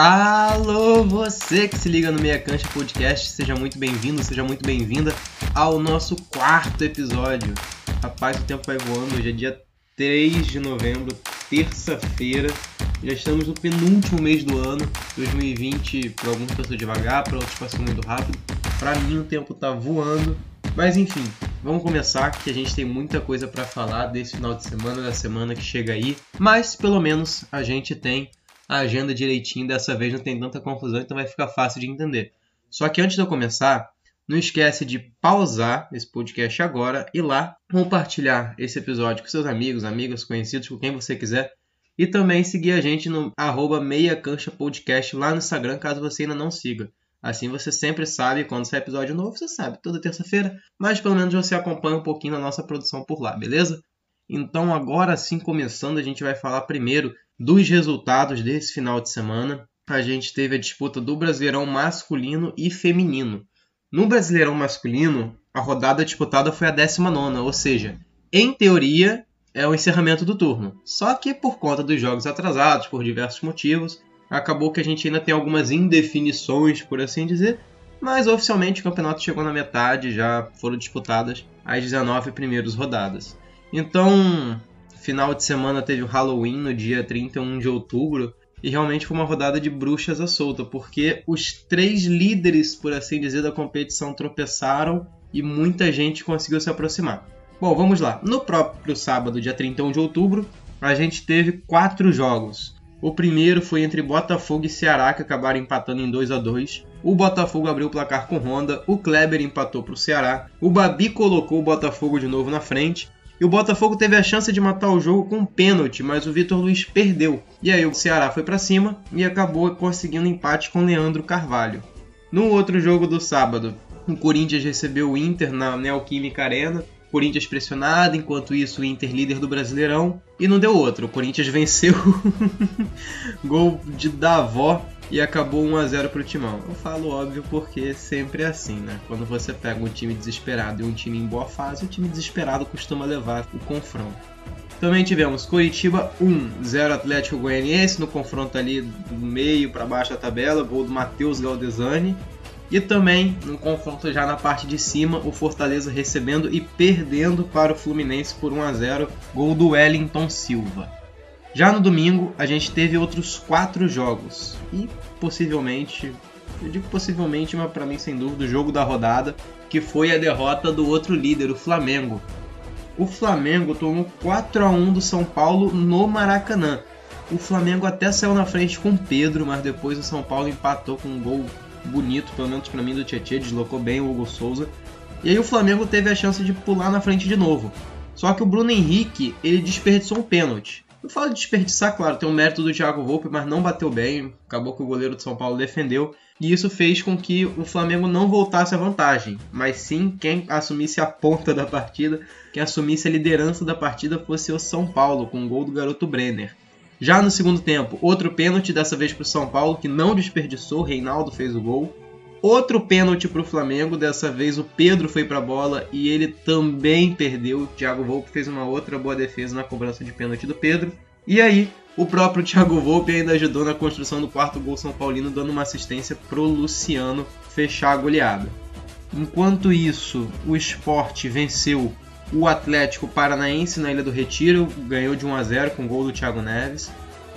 Alô, você que se liga no Meia Cancha Podcast, seja muito bem-vindo, seja muito bem-vinda ao nosso quarto episódio. Rapaz, o tempo vai voando, hoje é dia 3 de novembro, terça-feira. Já estamos no penúltimo mês do ano. 2020, para alguns passou devagar, para outros passou muito rápido. Para mim o tempo tá voando. Mas enfim, vamos começar que a gente tem muita coisa para falar desse final de semana, da semana que chega aí. Mas pelo menos a gente tem a agenda direitinho, dessa vez não tem tanta confusão, então vai ficar fácil de entender. Só que antes de eu começar, não esquece de pausar esse podcast agora e lá compartilhar esse episódio com seus amigos, amigas, conhecidos, com quem você quiser. E também seguir a gente no arroba Podcast lá no Instagram, caso você ainda não siga. Assim você sempre sabe quando sai episódio novo, você sabe, toda terça-feira, mas pelo menos você acompanha um pouquinho da nossa produção por lá, beleza? Então agora sim começando, a gente vai falar primeiro dos resultados desse final de semana. A gente teve a disputa do Brasileirão masculino e feminino. No Brasileirão masculino, a rodada disputada foi a 19, ou seja, em teoria é o encerramento do turno. Só que por conta dos jogos atrasados, por diversos motivos, acabou que a gente ainda tem algumas indefinições, por assim dizer, mas oficialmente o campeonato chegou na metade, já foram disputadas as 19 primeiras rodadas. Então, final de semana teve o Halloween no dia 31 de outubro, e realmente foi uma rodada de bruxas à solta, porque os três líderes, por assim dizer, da competição tropeçaram e muita gente conseguiu se aproximar. Bom, vamos lá. No próprio sábado, dia 31 de outubro, a gente teve quatro jogos. O primeiro foi entre Botafogo e Ceará, que acabaram empatando em 2 a 2 O Botafogo abriu o placar com Honda, o Kleber empatou para o Ceará, o Babi colocou o Botafogo de novo na frente, e o Botafogo teve a chance de matar o jogo com um pênalti, mas o Vitor Luiz perdeu. E aí o Ceará foi para cima e acabou conseguindo empate com Leandro Carvalho. No outro jogo do sábado, o Corinthians recebeu o Inter na Neoquímica Arena Corinthians pressionado, enquanto isso o Inter líder do Brasileirão. E não deu outro, o Corinthians venceu gol de Davó e acabou 1 a 0 para o Timão. Eu falo óbvio porque sempre é assim, né? Quando você pega um time desesperado e um time em boa fase, o time desesperado costuma levar o confronto. Também tivemos Curitiba 1, 0 Atlético Goianiense no confronto ali do meio para baixo da tabela, gol do Matheus Galdesani. E também, no confronto já na parte de cima, o Fortaleza recebendo e perdendo para o Fluminense por 1 a 0, gol do Wellington Silva. Já no domingo, a gente teve outros quatro jogos e possivelmente, eu digo possivelmente, mas para mim sem dúvida, o jogo da rodada, que foi a derrota do outro líder, o Flamengo. O Flamengo tomou 4 a 1 do São Paulo no Maracanã. O Flamengo até saiu na frente com Pedro, mas depois o São Paulo empatou com um gol bonito, pelo menos para mim, do Tietchan, deslocou bem o Hugo Souza. E aí o Flamengo teve a chance de pular na frente de novo. Só que o Bruno Henrique, ele desperdiçou um pênalti. Eu falo de desperdiçar, claro, tem o mérito do Thiago Volpe, mas não bateu bem. Acabou que o goleiro de São Paulo defendeu. E isso fez com que o Flamengo não voltasse à vantagem. Mas sim, quem assumisse a ponta da partida, quem assumisse a liderança da partida fosse o São Paulo, com o gol do garoto Brenner. Já no segundo tempo, outro pênalti, dessa vez para o São Paulo, que não desperdiçou, Reinaldo fez o gol. Outro pênalti para o Flamengo, dessa vez o Pedro foi para a bola e ele também perdeu. O Thiago Volpe fez uma outra boa defesa na cobrança de pênalti do Pedro. E aí, o próprio Thiago Volpe ainda ajudou na construção do quarto gol São Paulino, dando uma assistência pro Luciano fechar a goleada. Enquanto isso, o esporte venceu o Atlético Paranaense na Ilha do Retiro ganhou de 1 a 0 com gol do Thiago Neves.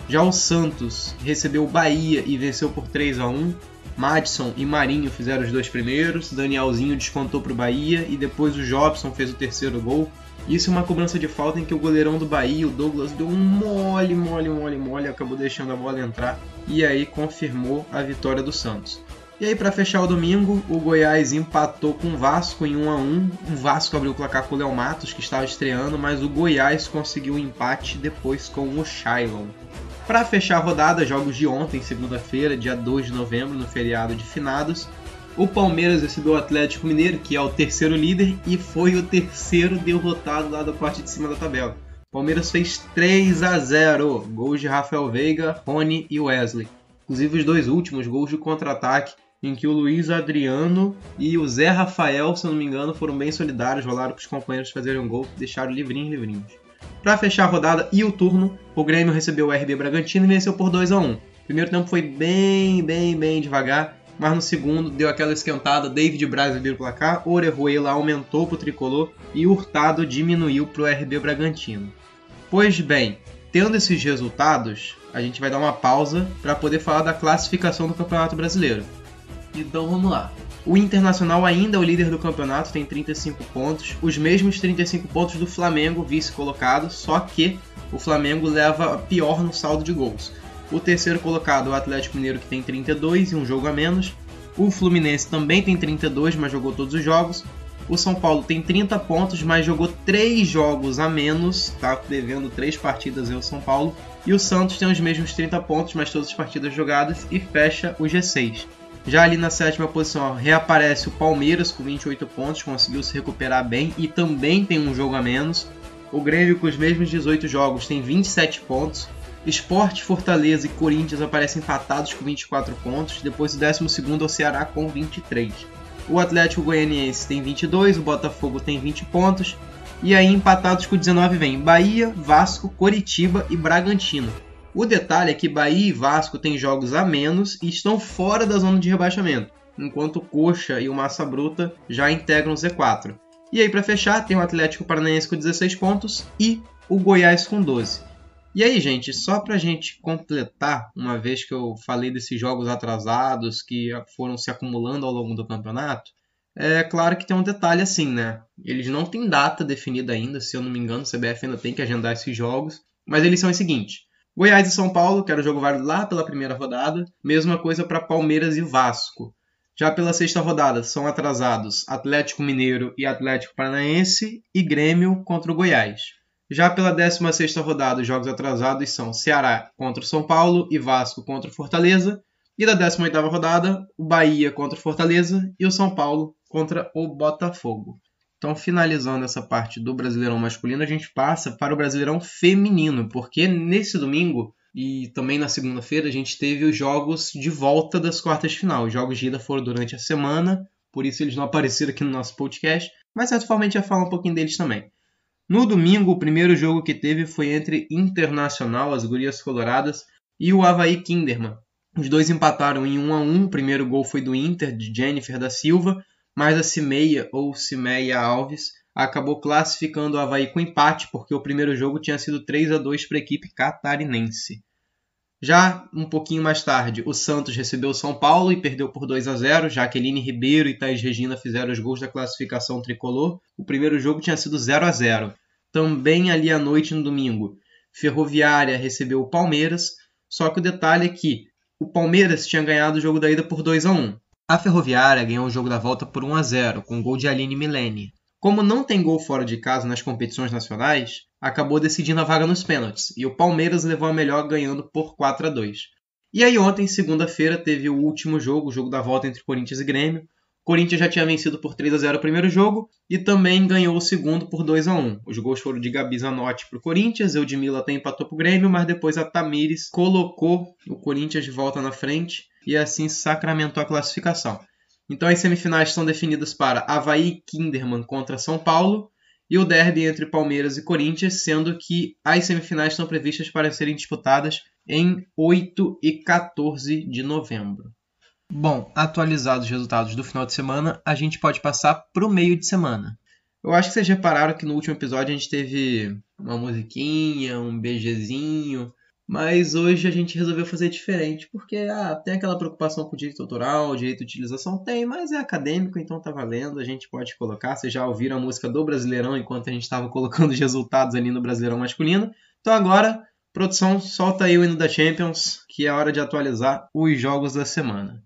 Já o Santos recebeu o Bahia e venceu por 3 a 1. Madison e Marinho fizeram os dois primeiros, Danielzinho descontou para o Bahia e depois o Jobson fez o terceiro gol. Isso é uma cobrança de falta em que o goleirão do Bahia, o Douglas, deu um mole, mole, mole, mole, acabou deixando a bola entrar e aí confirmou a vitória do Santos. E aí, para fechar o domingo, o Goiás empatou com o Vasco em 1 a 1 O Vasco abriu o placar com o Léo Matos, que estava estreando, mas o Goiás conseguiu o um empate depois com o Shailon. Para fechar a rodada, jogos de ontem, segunda-feira, dia 2 de novembro, no feriado de finados, o Palmeiras recebeu o Atlético Mineiro, que é o terceiro líder, e foi o terceiro derrotado lá da parte de cima da tabela. O Palmeiras fez 3 a 0 gols de Rafael Veiga, Rony e Wesley. Inclusive os dois últimos gols de contra-ataque em que o Luiz Adriano e o Zé Rafael, se não me engano, foram bem solidários, rolaram para os companheiros fazerem um gol, deixaram livrinhos, livrinhos. Para fechar a rodada e o turno, o Grêmio recebeu o RB Bragantino e venceu por 2 a 1. Primeiro tempo foi bem, bem, bem devagar, mas no segundo deu aquela esquentada, David Braz abriu o placar, Orejuela aumentou para o tricolor e Hurtado diminuiu para o RB Bragantino. Pois bem, tendo esses resultados, a gente vai dar uma pausa para poder falar da classificação do Campeonato Brasileiro. Então vamos lá. O Internacional ainda é o líder do campeonato, tem 35 pontos, os mesmos 35 pontos do Flamengo, vice-colocado, só que o Flamengo leva pior no saldo de gols. O terceiro colocado, o Atlético Mineiro, que tem 32 e um jogo a menos. O Fluminense também tem 32, mas jogou todos os jogos. O São Paulo tem 30 pontos, mas jogou 3 jogos a menos, está devendo 3 partidas aí o São Paulo. E o Santos tem os mesmos 30 pontos, mas todas as partidas jogadas e fecha o G6. Já ali na sétima posição reaparece o Palmeiras com 28 pontos, conseguiu se recuperar bem e também tem um jogo a menos. O Grêmio com os mesmos 18 jogos tem 27 pontos. Esporte, Fortaleza e Corinthians aparecem empatados com 24 pontos. Depois o 12 é o Ceará com 23. O Atlético Goianiense tem 22, o Botafogo tem 20 pontos. E aí empatados com 19 vem Bahia, Vasco, Coritiba e Bragantino. O detalhe é que Bahia e Vasco têm jogos a menos e estão fora da zona de rebaixamento, enquanto o Coxa e o Massa Bruta já integram o Z4. E aí, para fechar, tem o Atlético Paranaense com 16 pontos e o Goiás com 12. E aí, gente, só para gente completar, uma vez que eu falei desses jogos atrasados que foram se acumulando ao longo do campeonato, é claro que tem um detalhe assim, né? Eles não têm data definida ainda, se eu não me engano, o CBF ainda tem que agendar esses jogos, mas eles são os seguintes: Goiás e São Paulo, que era o jogo válido lá pela primeira rodada. Mesma coisa para Palmeiras e Vasco. Já pela sexta rodada são atrasados Atlético Mineiro e Atlético Paranaense e Grêmio contra o Goiás. Já pela 16 rodada, os jogos atrasados são Ceará contra o São Paulo e Vasco contra o Fortaleza. E da 18 rodada, o Bahia contra o Fortaleza e o São Paulo contra o Botafogo. Então, finalizando essa parte do Brasileirão masculino, a gente passa para o Brasileirão feminino, porque nesse domingo e também na segunda-feira a gente teve os jogos de volta das quartas de final. Os jogos de ida foram durante a semana, por isso eles não apareceram aqui no nosso podcast, mas de certa forma a gente vai falar um pouquinho deles também. No domingo, o primeiro jogo que teve foi entre Internacional, as Gurias Coloradas, e o Havaí Kinderman. Os dois empataram em 1 a 1. O primeiro gol foi do Inter, de Jennifer da Silva, mas a Cimeia ou Cimeia Alves acabou classificando o Havaí com empate, porque o primeiro jogo tinha sido 3 a 2 para a equipe catarinense. Já um pouquinho mais tarde, o Santos recebeu o São Paulo e perdeu por 2 a 0. Jaqueline Ribeiro e Thais Regina fizeram os gols da classificação tricolor. O primeiro jogo tinha sido 0 a 0. Também ali à noite no domingo, Ferroviária recebeu o Palmeiras, só que o detalhe é que o Palmeiras tinha ganhado o jogo da ida por 2 a 1. A Ferroviária ganhou o jogo da volta por 1 a 0, com gol de Aline Milene. Como não tem gol fora de casa nas competições nacionais, acabou decidindo a vaga nos pênaltis, e o Palmeiras levou a melhor ganhando por 4 a 2. E aí ontem, segunda-feira, teve o último jogo, o jogo da volta entre Corinthians e Grêmio. Corinthians já tinha vencido por 3 a 0 o primeiro jogo e também ganhou o segundo por 2 a 1. Os gols foram de Gabi Zanotti para o Corinthians, Eudmila até empatou para o Grêmio, mas depois a Tamires colocou o Corinthians de volta na frente e assim sacramentou a classificação. Então as semifinais estão definidas para Havaí Kinderman contra São Paulo e o derby entre Palmeiras e Corinthians, sendo que as semifinais estão previstas para serem disputadas em 8 e 14 de novembro. Bom, atualizados os resultados do final de semana, a gente pode passar para o meio de semana. Eu acho que vocês repararam que no último episódio a gente teve uma musiquinha, um beijezinho, mas hoje a gente resolveu fazer diferente, porque ah, tem aquela preocupação com direito autoral, direito de utilização, tem, mas é acadêmico, então tá valendo, a gente pode colocar. Vocês já ouviram a música do Brasileirão enquanto a gente estava colocando os resultados ali no Brasileirão masculino. Então agora, produção, solta aí o hino da Champions, que é hora de atualizar os jogos da semana.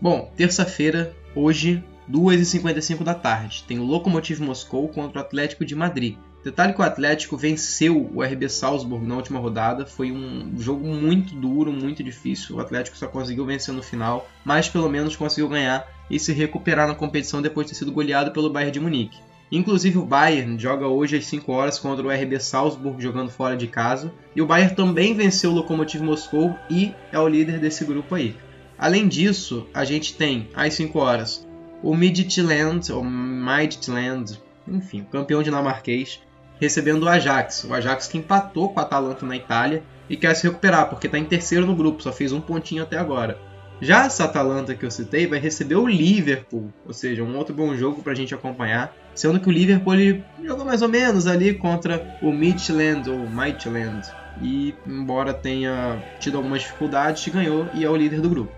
Bom, terça-feira, hoje, 2h55 da tarde, tem o Lokomotiv Moscou contra o Atlético de Madrid. Detalhe que o Atlético venceu o RB Salzburg na última rodada. Foi um jogo muito duro, muito difícil. O Atlético só conseguiu vencer no final, mas pelo menos conseguiu ganhar e se recuperar na competição depois de ter sido goleado pelo Bayern de Munique. Inclusive o Bayern joga hoje às 5 horas contra o RB Salzburg jogando fora de casa. E o Bayern também venceu o Lokomotiv Moscou e é o líder desse grupo aí. Além disso, a gente tem às 5 horas o Midtjylland, ou Midtjylland, enfim, campeão dinamarquês, recebendo o Ajax. O Ajax que empatou com o Atalanta na Itália. e quer se recuperar, porque está em terceiro no grupo, só fez um pontinho até agora. Já essa Atalanta que eu citei vai receber o Liverpool, ou seja, um outro bom jogo para a gente acompanhar. Sendo que o Liverpool ele jogou mais ou menos ali contra o Midland ou Midland. E embora tenha tido algumas dificuldades, ganhou e é o líder do grupo.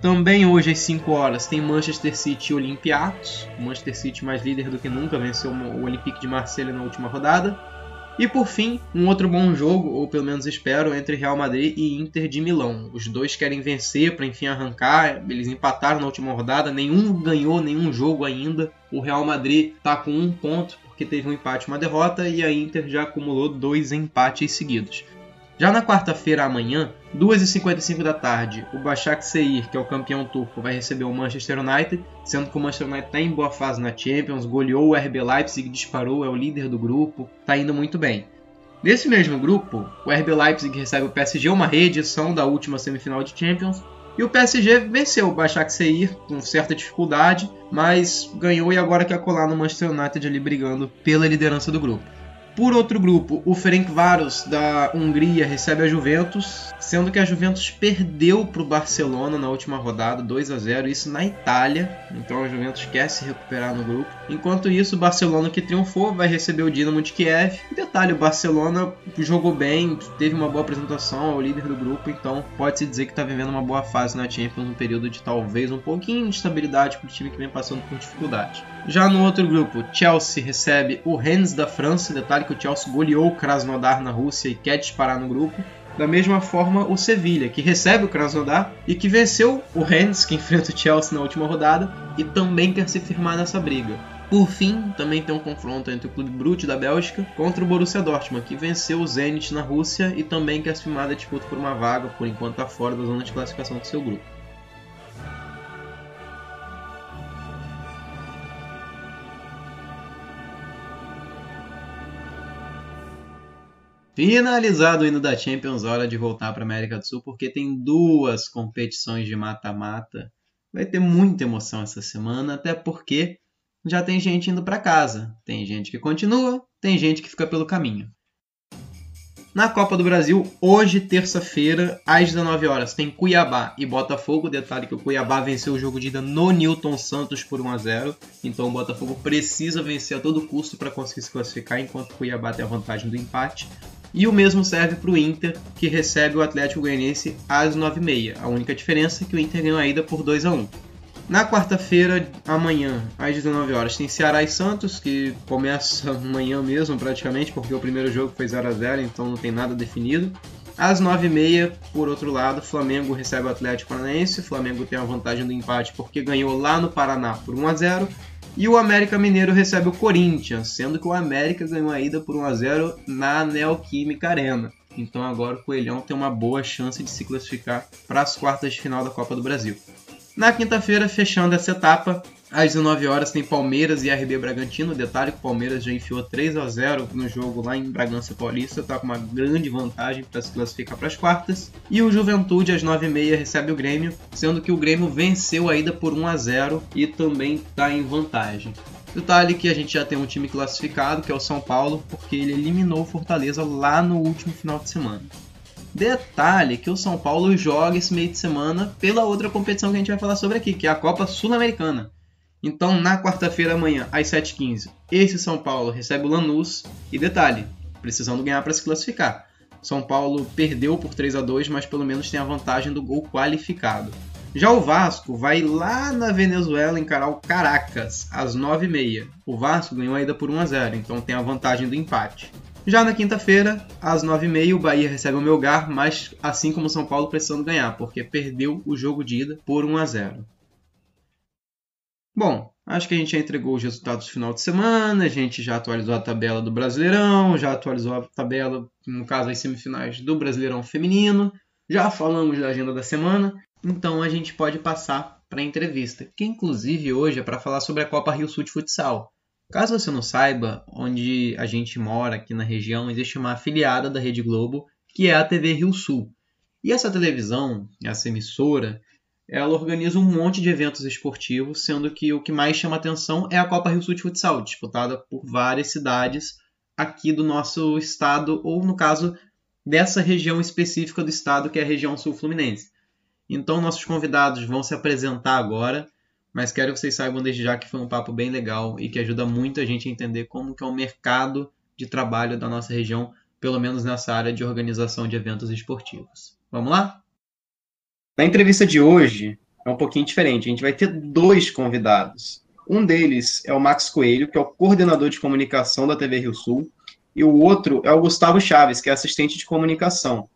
Também hoje às 5 horas tem Manchester City e Olympiacos. Manchester City mais líder do que nunca venceu o Olympique de Marselha na última rodada. E por fim, um outro bom jogo, ou pelo menos espero, entre Real Madrid e Inter de Milão. Os dois querem vencer para enfim arrancar. Eles empataram na última rodada, nenhum ganhou nenhum jogo ainda. O Real Madrid está com um ponto porque teve um empate e uma derrota e a Inter já acumulou dois empates seguidos. Já na quarta-feira amanhã, 2h55 da tarde, o Başakşehir, que é o campeão turco, vai receber o Manchester United, sendo que o Manchester United está em boa fase na Champions, goleou o RB Leipzig, disparou, é o líder do grupo, está indo muito bem. Nesse mesmo grupo, o RB Leipzig recebe o PSG, uma reedição da última semifinal de Champions, e o PSG venceu o Başakşehir com certa dificuldade, mas ganhou e agora quer colar no Manchester United ali brigando pela liderança do grupo. Por outro grupo, o Ferencváros da Hungria recebe a Juventus, sendo que a Juventus perdeu para o Barcelona na última rodada, 2 a 0, isso na Itália. Então a Juventus quer se recuperar no grupo. Enquanto isso, o Barcelona que triunfou vai receber o Dinamo de Kiev. Detalhe, o Barcelona jogou bem, teve uma boa apresentação, é o líder do grupo, então pode-se dizer que está vivendo uma boa fase na Champions, um período de talvez um pouquinho de estabilidade para o time que vem passando por dificuldade. Já no outro grupo, Chelsea recebe o Rennes da França, detalhe que o Chelsea goleou o Krasnodar na Rússia e quer disparar no grupo. Da mesma forma, o Sevilha, que recebe o Krasnodar e que venceu o Rennes, que enfrenta o Chelsea na última rodada, e também quer se firmar nessa briga. Por fim, também tem um confronto entre o Clube Brugge da Bélgica contra o Borussia Dortmund, que venceu o Zenit na Rússia e também quer se firmar da disputa por uma vaga, por enquanto está fora da zona de classificação do seu grupo. Finalizado o hino da Champions, hora de voltar para a América do Sul, porque tem duas competições de mata-mata. Vai ter muita emoção essa semana, até porque já tem gente indo para casa. Tem gente que continua, tem gente que fica pelo caminho. Na Copa do Brasil, hoje, terça-feira, às 19 horas, tem Cuiabá e Botafogo. Detalhe que o Cuiabá venceu o jogo de ida no Newton Santos por 1 a 0. Então o Botafogo precisa vencer a todo custo para conseguir se classificar, enquanto o Cuiabá tem a vantagem do empate. E o mesmo serve para o Inter, que recebe o Atlético Goianiense às 9h30. A única diferença é que o Inter ganhou a ida por 2 a 1 na quarta-feira, amanhã, às 19 horas, tem Ceará e Santos, que começa amanhã mesmo, praticamente, porque o primeiro jogo foi 0 a 0 então não tem nada definido. Às 9h30, por outro lado, Flamengo recebe o Atlético Paranaense. O Flamengo tem a vantagem do empate porque ganhou lá no Paraná por 1 a 0 e o América Mineiro recebe o Corinthians, sendo que o América ganhou a ida por 1 a 0 na Neoquímica Arena. Então agora o Coelhão tem uma boa chance de se classificar para as quartas de final da Copa do Brasil. Na quinta-feira, fechando essa etapa, às 19 horas tem Palmeiras e RB Bragantino. Detalhe que o Palmeiras já enfiou 3 a 0 no jogo lá em Bragança Paulista, está com uma grande vantagem para se classificar para as quartas. E o Juventude às 9h30 recebe o Grêmio, sendo que o Grêmio venceu a ida por 1 a 0 e também está em vantagem. Detalhe que a gente já tem um time classificado, que é o São Paulo, porque ele eliminou o Fortaleza lá no último final de semana. Detalhe que o São Paulo joga esse meio de semana pela outra competição que a gente vai falar sobre aqui, que é a Copa Sul-Americana. Então, na quarta-feira amanhã, às 7h15, esse São Paulo recebe o Lanús. E detalhe, precisando ganhar para se classificar. São Paulo perdeu por 3 a 2 mas pelo menos tem a vantagem do gol qualificado. Já o Vasco vai lá na Venezuela encarar o Caracas às 9h30. O Vasco ganhou a ida por 1 a 0 então tem a vantagem do empate. Já na quinta-feira, às 9h30, o Bahia recebe o Melgar, mas assim como o São Paulo precisando ganhar, porque perdeu o jogo de ida por 1 a 0 Bom, acho que a gente já entregou os resultados do final de semana, a gente já atualizou a tabela do Brasileirão, já atualizou a tabela, no caso, as semifinais do Brasileirão Feminino, já falamos da agenda da semana, então a gente pode passar para a entrevista, que inclusive hoje é para falar sobre a Copa Rio Sul de Futsal. Caso você não saiba, onde a gente mora aqui na região, existe uma afiliada da Rede Globo, que é a TV Rio Sul. E essa televisão, essa emissora, ela organiza um monte de eventos esportivos, sendo que o que mais chama atenção é a Copa Rio Sul de Futsal, disputada por várias cidades aqui do nosso estado, ou no caso dessa região específica do estado, que é a região sul fluminense. Então, nossos convidados vão se apresentar agora, mas quero que vocês saibam desde já que foi um papo bem legal e que ajuda muito a gente a entender como que é o mercado de trabalho da nossa região, pelo menos nessa área de organização de eventos esportivos. Vamos lá? Na entrevista de hoje é um pouquinho diferente. A gente vai ter dois convidados. Um deles é o Max Coelho, que é o coordenador de comunicação da TV Rio Sul, e o outro é o Gustavo Chaves, que é assistente de comunicação.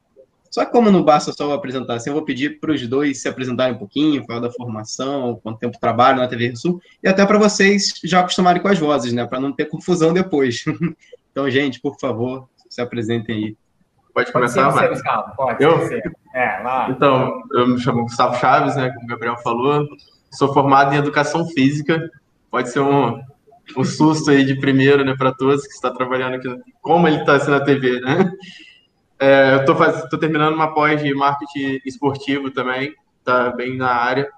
Só que como não basta só apresentar, assim, eu vou pedir para os dois se apresentarem um pouquinho, falar da formação, quanto tempo trabalham na TV Rio Sul, e até para vocês já acostumarem com as vozes, né, para não ter confusão depois. então, gente, por favor, se apresentem aí. Pode começar, Pode ser Pode eu? ser. É, lá. Então, eu me chamo Gustavo Chaves, né, como o Gabriel falou, sou formado em Educação Física, pode ser um, um susto aí de primeiro, né, para todos que está trabalhando aqui, como ele está assim na TV, né? É, eu estou terminando uma pós de marketing esportivo também, tá bem na área,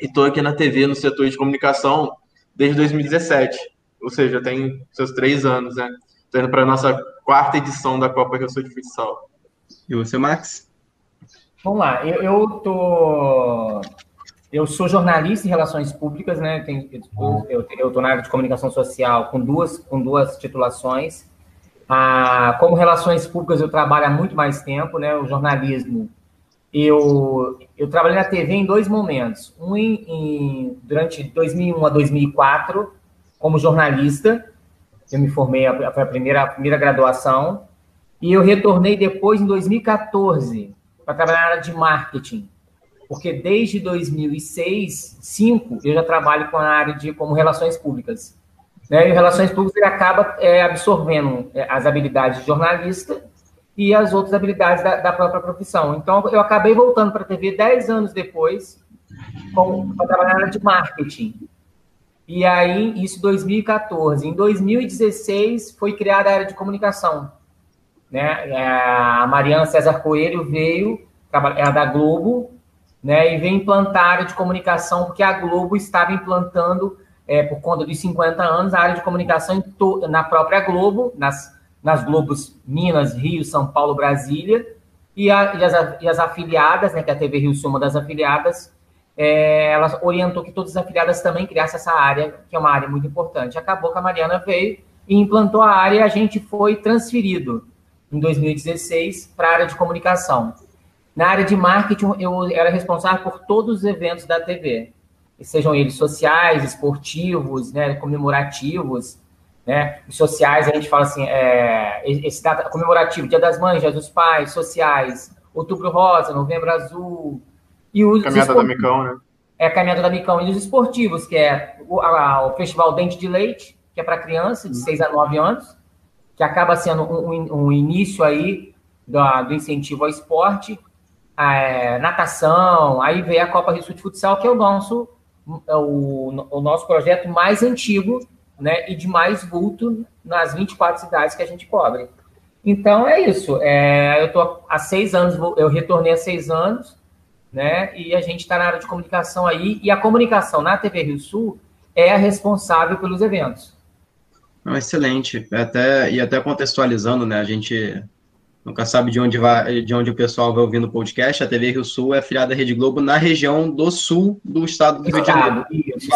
e estou aqui na TV, no setor de comunicação, desde 2017, ou seja, tem seus três anos, né? Estou indo para nossa quarta edição da Copa Rio Sul de Futsal. E você, Max? Vamos lá, eu, eu tô eu sou jornalista em relações públicas, né? eu estou na área de comunicação social com duas, com duas titulações. Ah, como relações públicas eu trabalho há muito mais tempo, né? O jornalismo. Eu, eu trabalhei na TV em dois momentos. Um em, em durante 2001 a 2004 como jornalista. Eu me formei, foi a primeira, a primeira graduação. E eu retornei depois, em 2014, para trabalhar na área de marketing porque desde 2006, 2005, eu já trabalho com a área de como relações públicas. Né? E relações públicas ele acaba é, absorvendo é, as habilidades de jornalista e as outras habilidades da, da própria profissão. Então, eu acabei voltando para a TV 10 anos depois para trabalhar na área de marketing. E aí, isso 2014. Em 2016, foi criada a área de comunicação. Né? É, a Mariana César Coelho veio, é da Globo, né, e vem implantar a área de comunicação, porque a Globo estava implantando, é, por conta dos 50 anos, a área de comunicação na própria Globo, nas, nas Globos Minas, Rio, São Paulo, Brasília, e, a, e, as, e as, afiliadas, né, que é a TV Rio Sul, uma das afiliadas, é, ela orientou que todas as afiliadas também criassem essa área, que é uma área muito importante. Acabou que a Mariana veio e implantou a área e a gente foi transferido em 2016 para a área de comunicação. Na área de marketing, eu era responsável por todos os eventos da TV, sejam eles sociais, esportivos, né, comemorativos, né? Os sociais, a gente fala assim, é, esse data comemorativo, Dia das Mães, Dia dos Pais, sociais, Outubro Rosa, Novembro Azul. E os Caminhada da Micão, né? É a Caminhada da Micão. E os esportivos, que é o, a, o Festival Dente de Leite, que é para criança de 6 a 9 anos, que acaba sendo um, um, início aí do, do incentivo ao esporte é, natação, aí veio a Copa Rio Sul de Futsal, que é o nosso, é o, o nosso projeto mais antigo né, e de mais vulto nas 24 cidades que a gente cobre. Então é isso. É, eu estou há seis anos, eu retornei há seis anos, né? E a gente está na área de comunicação aí, e a comunicação na TV Rio Sul é a responsável pelos eventos. excelente. Até, e até contextualizando, né? A gente Nunca sabe de onde, vai, de onde o pessoal vai ouvindo o podcast. A TV Rio Sul é filiada da Rede Globo na região do sul do estado do Rio de Janeiro.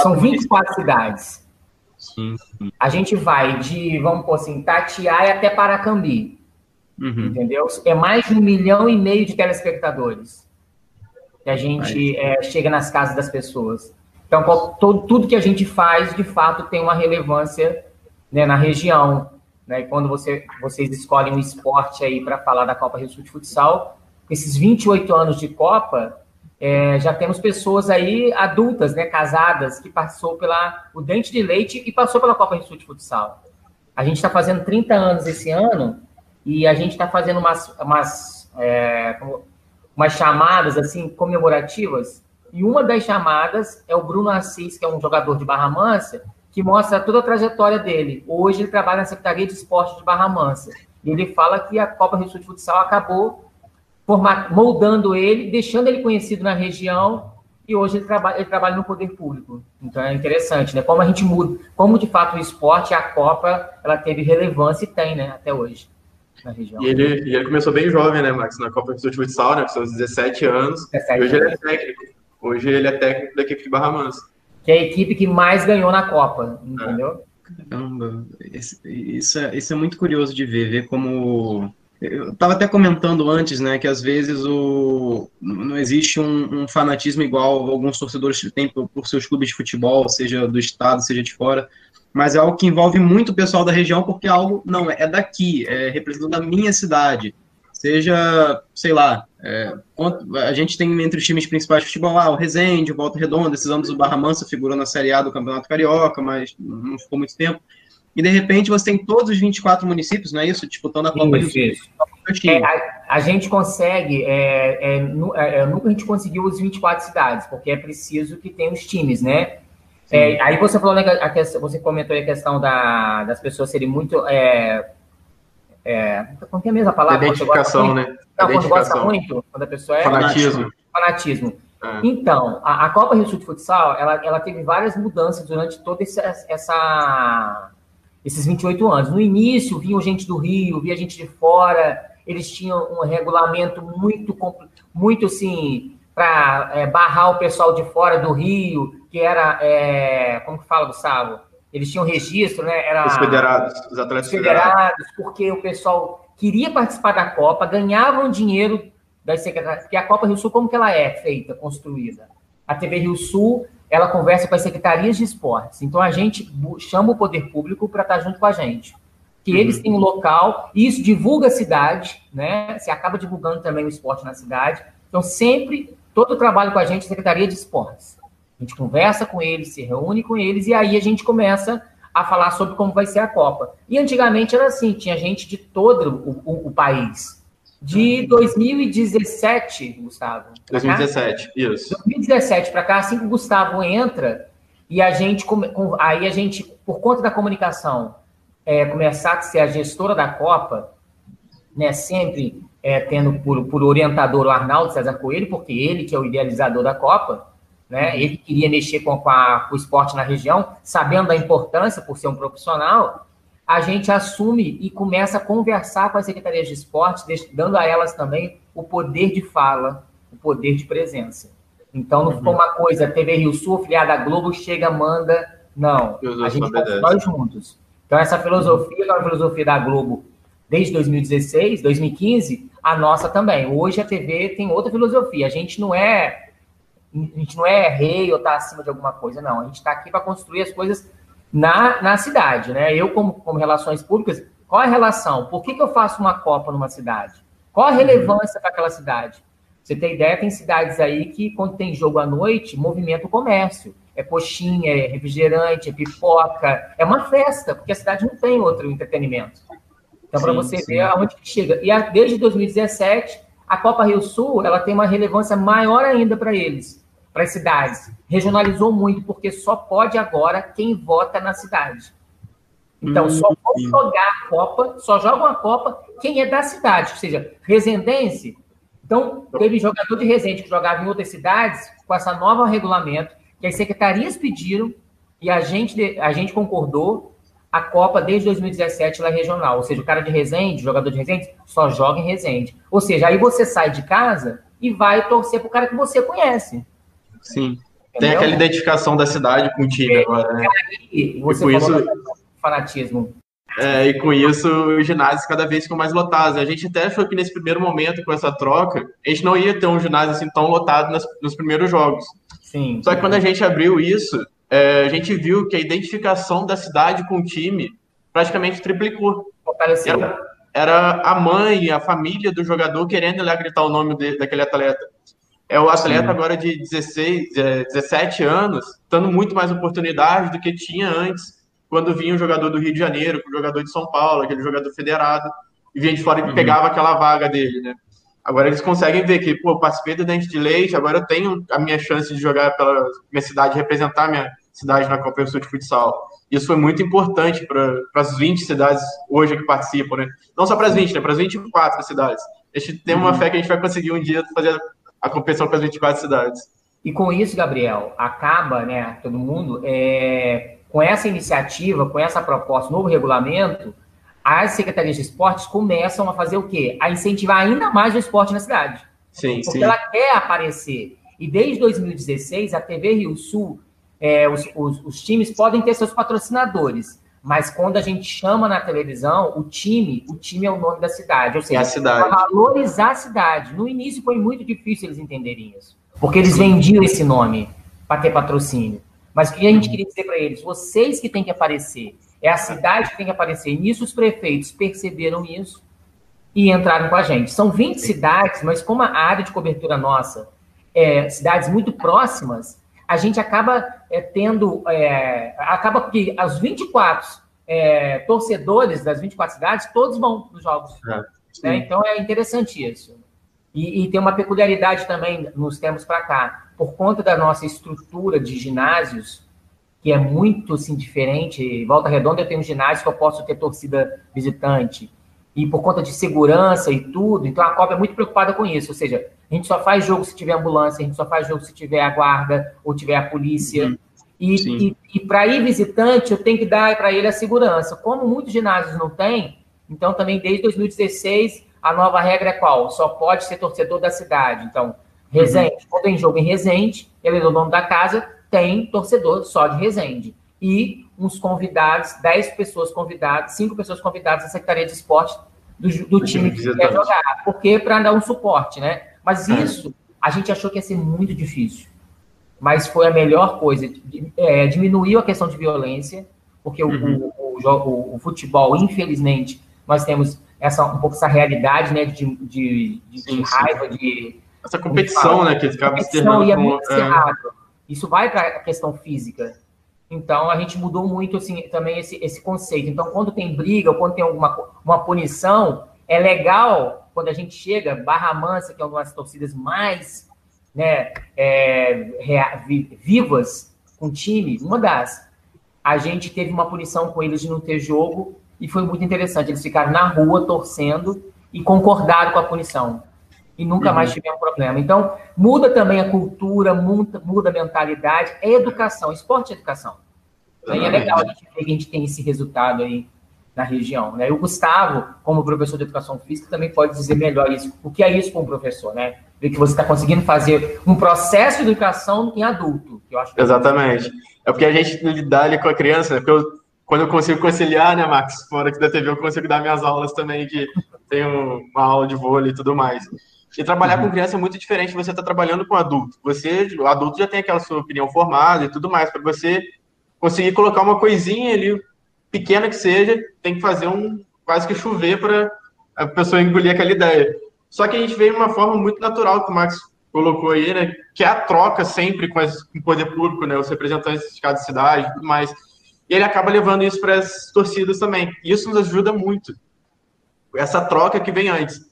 São 24 cidades. Sim, sim. A gente vai de, vamos por assim, Tatiaia até Paracambi. Uhum. Entendeu? É mais de um milhão e meio de telespectadores que a gente é, chega nas casas das pessoas. Então, todo, tudo que a gente faz, de fato, tem uma relevância né, na região. Né? E quando você, vocês escolhem um esporte aí para falar da Copa Rio Sul de Futsal, esses 28 anos de Copa, é, já temos pessoas aí adultas, né, casadas, que passou pela o Dente de Leite e passou pela Copa Rio Sul de Futsal. A gente está fazendo 30 anos esse ano e a gente está fazendo umas, umas, é, umas chamadas assim comemorativas. E uma das chamadas é o Bruno Assis, que é um jogador de Barra Mansa, que mostra toda a trajetória dele. Hoje ele trabalha na Secretaria de Esporte de Barra Mansa. E ele fala que a Copa Rio Sul de Futsal acabou moldando ele, deixando ele conhecido na região, e hoje ele trabalha, ele trabalha no poder público. Então é interessante, né? Como a gente muda, como de fato o esporte, a Copa, ela teve relevância e tem, né, até hoje. Na região. E ele, e ele começou bem jovem, né, Max, na Copa de Futsal, né, com seus 17 anos. 17 hoje ele é técnico. Hoje ele é técnico da equipe de Barra Mansa. Que é a equipe que mais ganhou na Copa, entendeu? Caramba, isso é, isso é muito curioso de ver, ver como eu estava até comentando antes, né, que às vezes o, não existe um, um fanatismo igual alguns torcedores têm por, por, seus clubes de futebol, seja do estado, seja de fora, mas é algo que envolve muito o pessoal da região, porque é algo, não, é daqui, é representando a minha cidade. Seja, sei lá, é, a gente tem entre os times principais de futebol, ah, o Resende, o Volta Redonda, esses anos o Barra Mansa figurou na Série A do Campeonato Carioca, mas não ficou muito tempo e de repente você tem todos os 24 municípios, não é isso? Disputando a Copa isso, do Sul. É, a, a, gente consegue, é, é, é, é, nunca a gente conseguiu os 24 cidades, porque é preciso que tenha os times, né? É, aí você falou, né, a, a, você comentou a questão da, das pessoas serem muito. É, é, como que é a mesma palavra? Identificação, né? Não, quando gosta muito, quando a pessoa é. Fanatismo. Fanatismo. Então, a, a Copa Rio Sul de Futsal, ela, ela teve várias mudanças durante toda essa, essa esses 28 anos. No início, vinham gente do Rio, via gente de fora, eles tinham um regulamento muito, muito assim, para é, barrar o pessoal de fora do Rio, que era, é, como que fala, Gustavo? Eles tinham registro, né? Era, os federados, os atletas federados, federados, porque o pessoal queria participar da Copa, ganhavam dinheiro das secretarias, porque a Copa Rio Sul, como que ela é feita, construída? A TV Rio Sul ela conversa com as secretarias de esportes. Então a gente chama o poder público para estar tá junto com a gente. Que uhum. eles têm um local, e isso divulga a cidade, né? Você acaba divulgando também o esporte na cidade. Então, sempre, todo o trabalho com a gente Secretaria de Esportes. A gente conversa com eles, se reúne com eles, e aí a gente começa a falar sobre como vai ser a Copa. E antigamente era assim, tinha gente de todo o, o, o país de 2017, Gustavo. 2017, isso. 2017 para cá, assim que o Gustavo entra e a gente aí a gente por conta da comunicação é, começar a ser a gestora da Copa, né, sempre é, tendo por, por orientador o Arnaldo César Coelho, porque ele que é o idealizador da Copa, né, ele queria mexer com, com, a, com o esporte na região, sabendo da importância por ser um profissional, a gente assume e começa a conversar com as secretarias de esporte, dando a elas também o poder de fala, o poder de presença. Então, não ficou uhum. uma coisa, TV Rio Sul, filiada à Globo, chega, manda. Não, a gente faz nós juntos. Então, essa filosofia, que é uma filosofia da Globo desde 2016, 2015, a nossa também. Hoje a TV tem outra filosofia. A gente não é a gente não é rei ou está acima de alguma coisa, não. A gente está aqui para construir as coisas na, na cidade, né? Eu, como, como relações públicas, qual é a relação? Por que, que eu faço uma Copa numa cidade? Qual a uhum. relevância para aquela cidade? Você tem ideia, tem cidades aí que, quando tem jogo à noite, movimenta o comércio. É coxinha, é refrigerante, é pipoca, é uma festa, porque a cidade não tem outro entretenimento. Então, para você sim. ver aonde que chega. E a, desde 2017, a Copa Rio Sul ela tem uma relevância maior ainda para eles para as cidades. Regionalizou muito, porque só pode agora quem vota na cidade. Então, hum, só pode jogar a Copa, só joga a Copa quem é da cidade, ou seja, resendense. Então, teve jogador de Resende que jogava em outras cidades, com essa nova regulamento, que as secretarias pediram e a gente, a gente concordou, a Copa desde 2017 ela é regional. Ou seja, o cara de Resende, jogador de Resende, só joga em Resende. Ou seja, aí você sai de casa e vai torcer para o cara que você conhece. Sim. Entendeu? Tem aquela identificação da cidade com o time agora, né? E, com isso fanatismo. É, e com isso os ginásios cada vez ficam mais lotados. A gente até achou que nesse primeiro momento, com essa troca, a gente não ia ter um ginásio assim tão lotado nas, nos primeiros jogos. Sim. Só que quando a gente abriu isso, é, a gente viu que a identificação da cidade com o time praticamente triplicou. Era, era a mãe, a família do jogador querendo lá gritar o nome de, daquele atleta. É o atleta agora de 16, 17 anos, dando muito mais oportunidade do que tinha antes, quando vinha um jogador do Rio de Janeiro, um jogador de São Paulo, aquele jogador federado, e vinha de fora e uhum. pegava aquela vaga dele, né? Agora eles conseguem ver que, pô, participei do Dente de Leite, agora eu tenho a minha chance de jogar pela minha cidade, representar minha cidade na Copa Sul de Futsal. Isso foi muito importante para as 20 cidades hoje que participam, né? Não só para as 20, né? Para as 24 cidades. A gente tem uma uhum. fé que a gente vai conseguir um dia fazer a competição com as 24 cidades. E com isso, Gabriel, acaba, né, todo mundo, é, com essa iniciativa, com essa proposta, novo regulamento, as secretarias de esportes começam a fazer o quê? A incentivar ainda mais o esporte na cidade. Sim, Porque sim. ela quer aparecer. E desde 2016, a TV Rio Sul, é, os, os, os times podem ter seus patrocinadores. Mas quando a gente chama na televisão, o time, o time é o nome da cidade. Ou seja, é a cidade. valorizar a cidade. No início foi muito difícil eles entenderem isso. Porque eles vendiam esse nome para ter patrocínio. Mas o que a gente queria dizer para eles? Vocês que têm que aparecer. É a cidade que tem que aparecer. E nisso os prefeitos perceberam isso e entraram com a gente. São 20 cidades, mas como a área de cobertura nossa é cidades muito próximas, a gente acaba é, tendo. É, acaba que os 24 é, torcedores das 24 cidades, todos vão nos jogos. É, né? Então é interessante isso. E, e, tem uma peculiaridade também nos tempos para cá, por conta da nossa estrutura de ginásios, que é muito assim, diferente. Volta Redonda eu tenho um ginásio que eu posso ter torcida visitante. E por conta de segurança e tudo, então a Copa é muito preocupada com isso. Ou seja, a gente só faz jogo se tiver ambulância, a gente só faz jogo se tiver a guarda ou tiver a polícia. Uhum. E, e, e para ir visitante, eu tenho que dar para ele a segurança. Como muitos ginásios não têm, então também desde 2016 a nova regra é qual? Só pode ser torcedor da cidade. Então, Resende, uhum. quando tem jogo em Resende, ele é o dono da casa, tem torcedor só de Resende. E uns convidados, 10 pessoas convidadas, 5 pessoas convidadas da Secretaria de Esporte do, do time que quer jogar. Porque para dar um suporte, né? Mas isso a gente achou que ia ser muito difícil. Mas foi a melhor coisa. É, diminuiu a questão de violência, porque uhum. o, o, o, futebol, infelizmente, nós temos essa, um pouco essa realidade né, de, de, de, sim, de raiva, de. Essa competição, né? Que acaba se tornando. É muito é... Isso vai para a questão física. Então, a gente mudou muito assim, também esse, esse conceito. Então, quando tem briga quando tem alguma uma punição, é legal quando a gente chega, Barra Mansa, que é uma das torcidas mais né, é, vivas com o time, uma das. A gente teve uma punição com eles de não ter jogo e foi muito interessante. Eles ficaram na rua torcendo e concordaram com a punição. E nunca uhum. mais tiveram problema. Então, muda também a cultura, muda, muda a mentalidade. É educação, esporte é educação. Aí é legal a gente ver que a gente tem esse resultado aí na região. Né? E o Gustavo, como professor de educação física, também pode dizer melhor isso. O que é isso para um professor, né? Ver que você está conseguindo fazer um processo de educação em adulto. Que eu acho Exatamente. É porque a gente lidar ali com a criança, né? porque eu, quando eu consigo conciliar, né, Max? Fora aqui da TV, eu consigo dar minhas aulas também, que tenho uma aula de vôlei e tudo mais. E trabalhar uhum. com criança é muito diferente você estar tá trabalhando com adulto. Você, o adulto já tem aquela sua opinião formada e tudo mais. Para você conseguir colocar uma coisinha ali, pequena que seja, tem que fazer um quase que chover para a pessoa engolir aquela ideia. Só que a gente vê uma forma muito natural que o Max colocou aí, né? Que é a troca sempre com, as, com o poder público, né? Os representantes de cada cidade tudo mais. E ele acaba levando isso para as torcidas também. E isso nos ajuda muito. Essa troca que vem antes.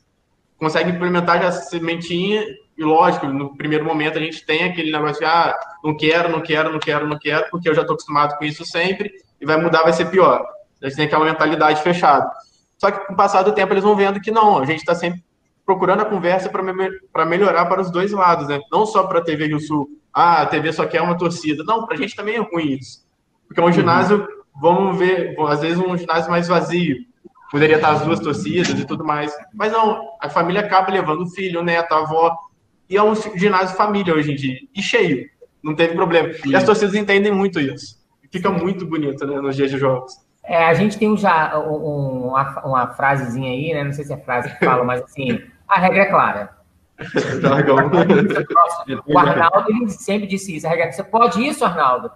Consegue implementar já a sementinha e lógico, no primeiro momento a gente tem aquele negócio de, ah, não quero, não quero, não quero, não quero, porque eu já estou acostumado com isso sempre, e vai mudar, vai ser pior. A gente tem aquela mentalidade fechada. Só que com o passar do tempo eles vão vendo que não, a gente está sempre procurando a conversa para me melhorar para os dois lados, né? Não só para a TV Rio Sul, ah, a TV só quer uma torcida. Não, para a gente também é ruim isso. Porque é um ginásio, vamos ver, às vezes um ginásio mais vazio, poderia estar as duas torcidas e tudo mais. Mas não, a família acaba levando o filho, o neto, a avó, e é um ginásio família hoje em dia. E cheio. Não teve problema. E as torcidas entendem muito isso. Fica muito bonito, né, nos dias de jogos. É, a gente tem já um, uma, uma frasezinha aí, né? Não sei se é frase que fala, mas assim, a regra é clara. o Arnaldo ele sempre disse isso. A regra é você pode isso, Arnaldo.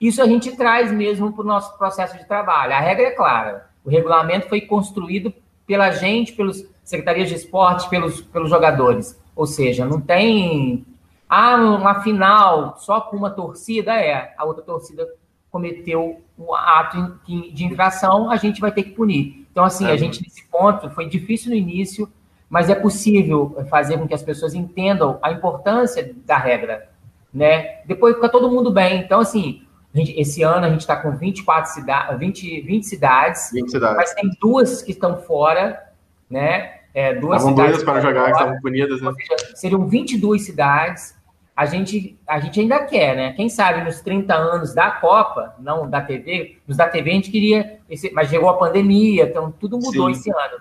Isso a gente traz mesmo para o nosso processo de trabalho. A regra é clara. O regulamento foi construído pela gente, pelos secretarias de esporte, pelos, pelos jogadores. Ou seja, não tem. Ah, uma final só com uma torcida, é. A outra torcida cometeu um ato de infração, a gente vai ter que punir. Então, assim, a gente nesse ponto foi difícil no início, mas é possível fazer com que as pessoas entendam a importância da regra, né? Depois fica todo mundo bem. Então, assim, gente, esse ano a gente está com 24 cidades, 20, 20 cidades, 20 cidades, mas tem duas que estão fora, né? É, duas estavam cidades para jogar, que estavam punidas, né? Seja, seriam 22 cidades. A gente, a gente ainda quer, né? Quem sabe nos 30 anos da Copa, não da TV, nos da TV a gente queria, esse, mas chegou a pandemia, então tudo mudou Sim. esse ano.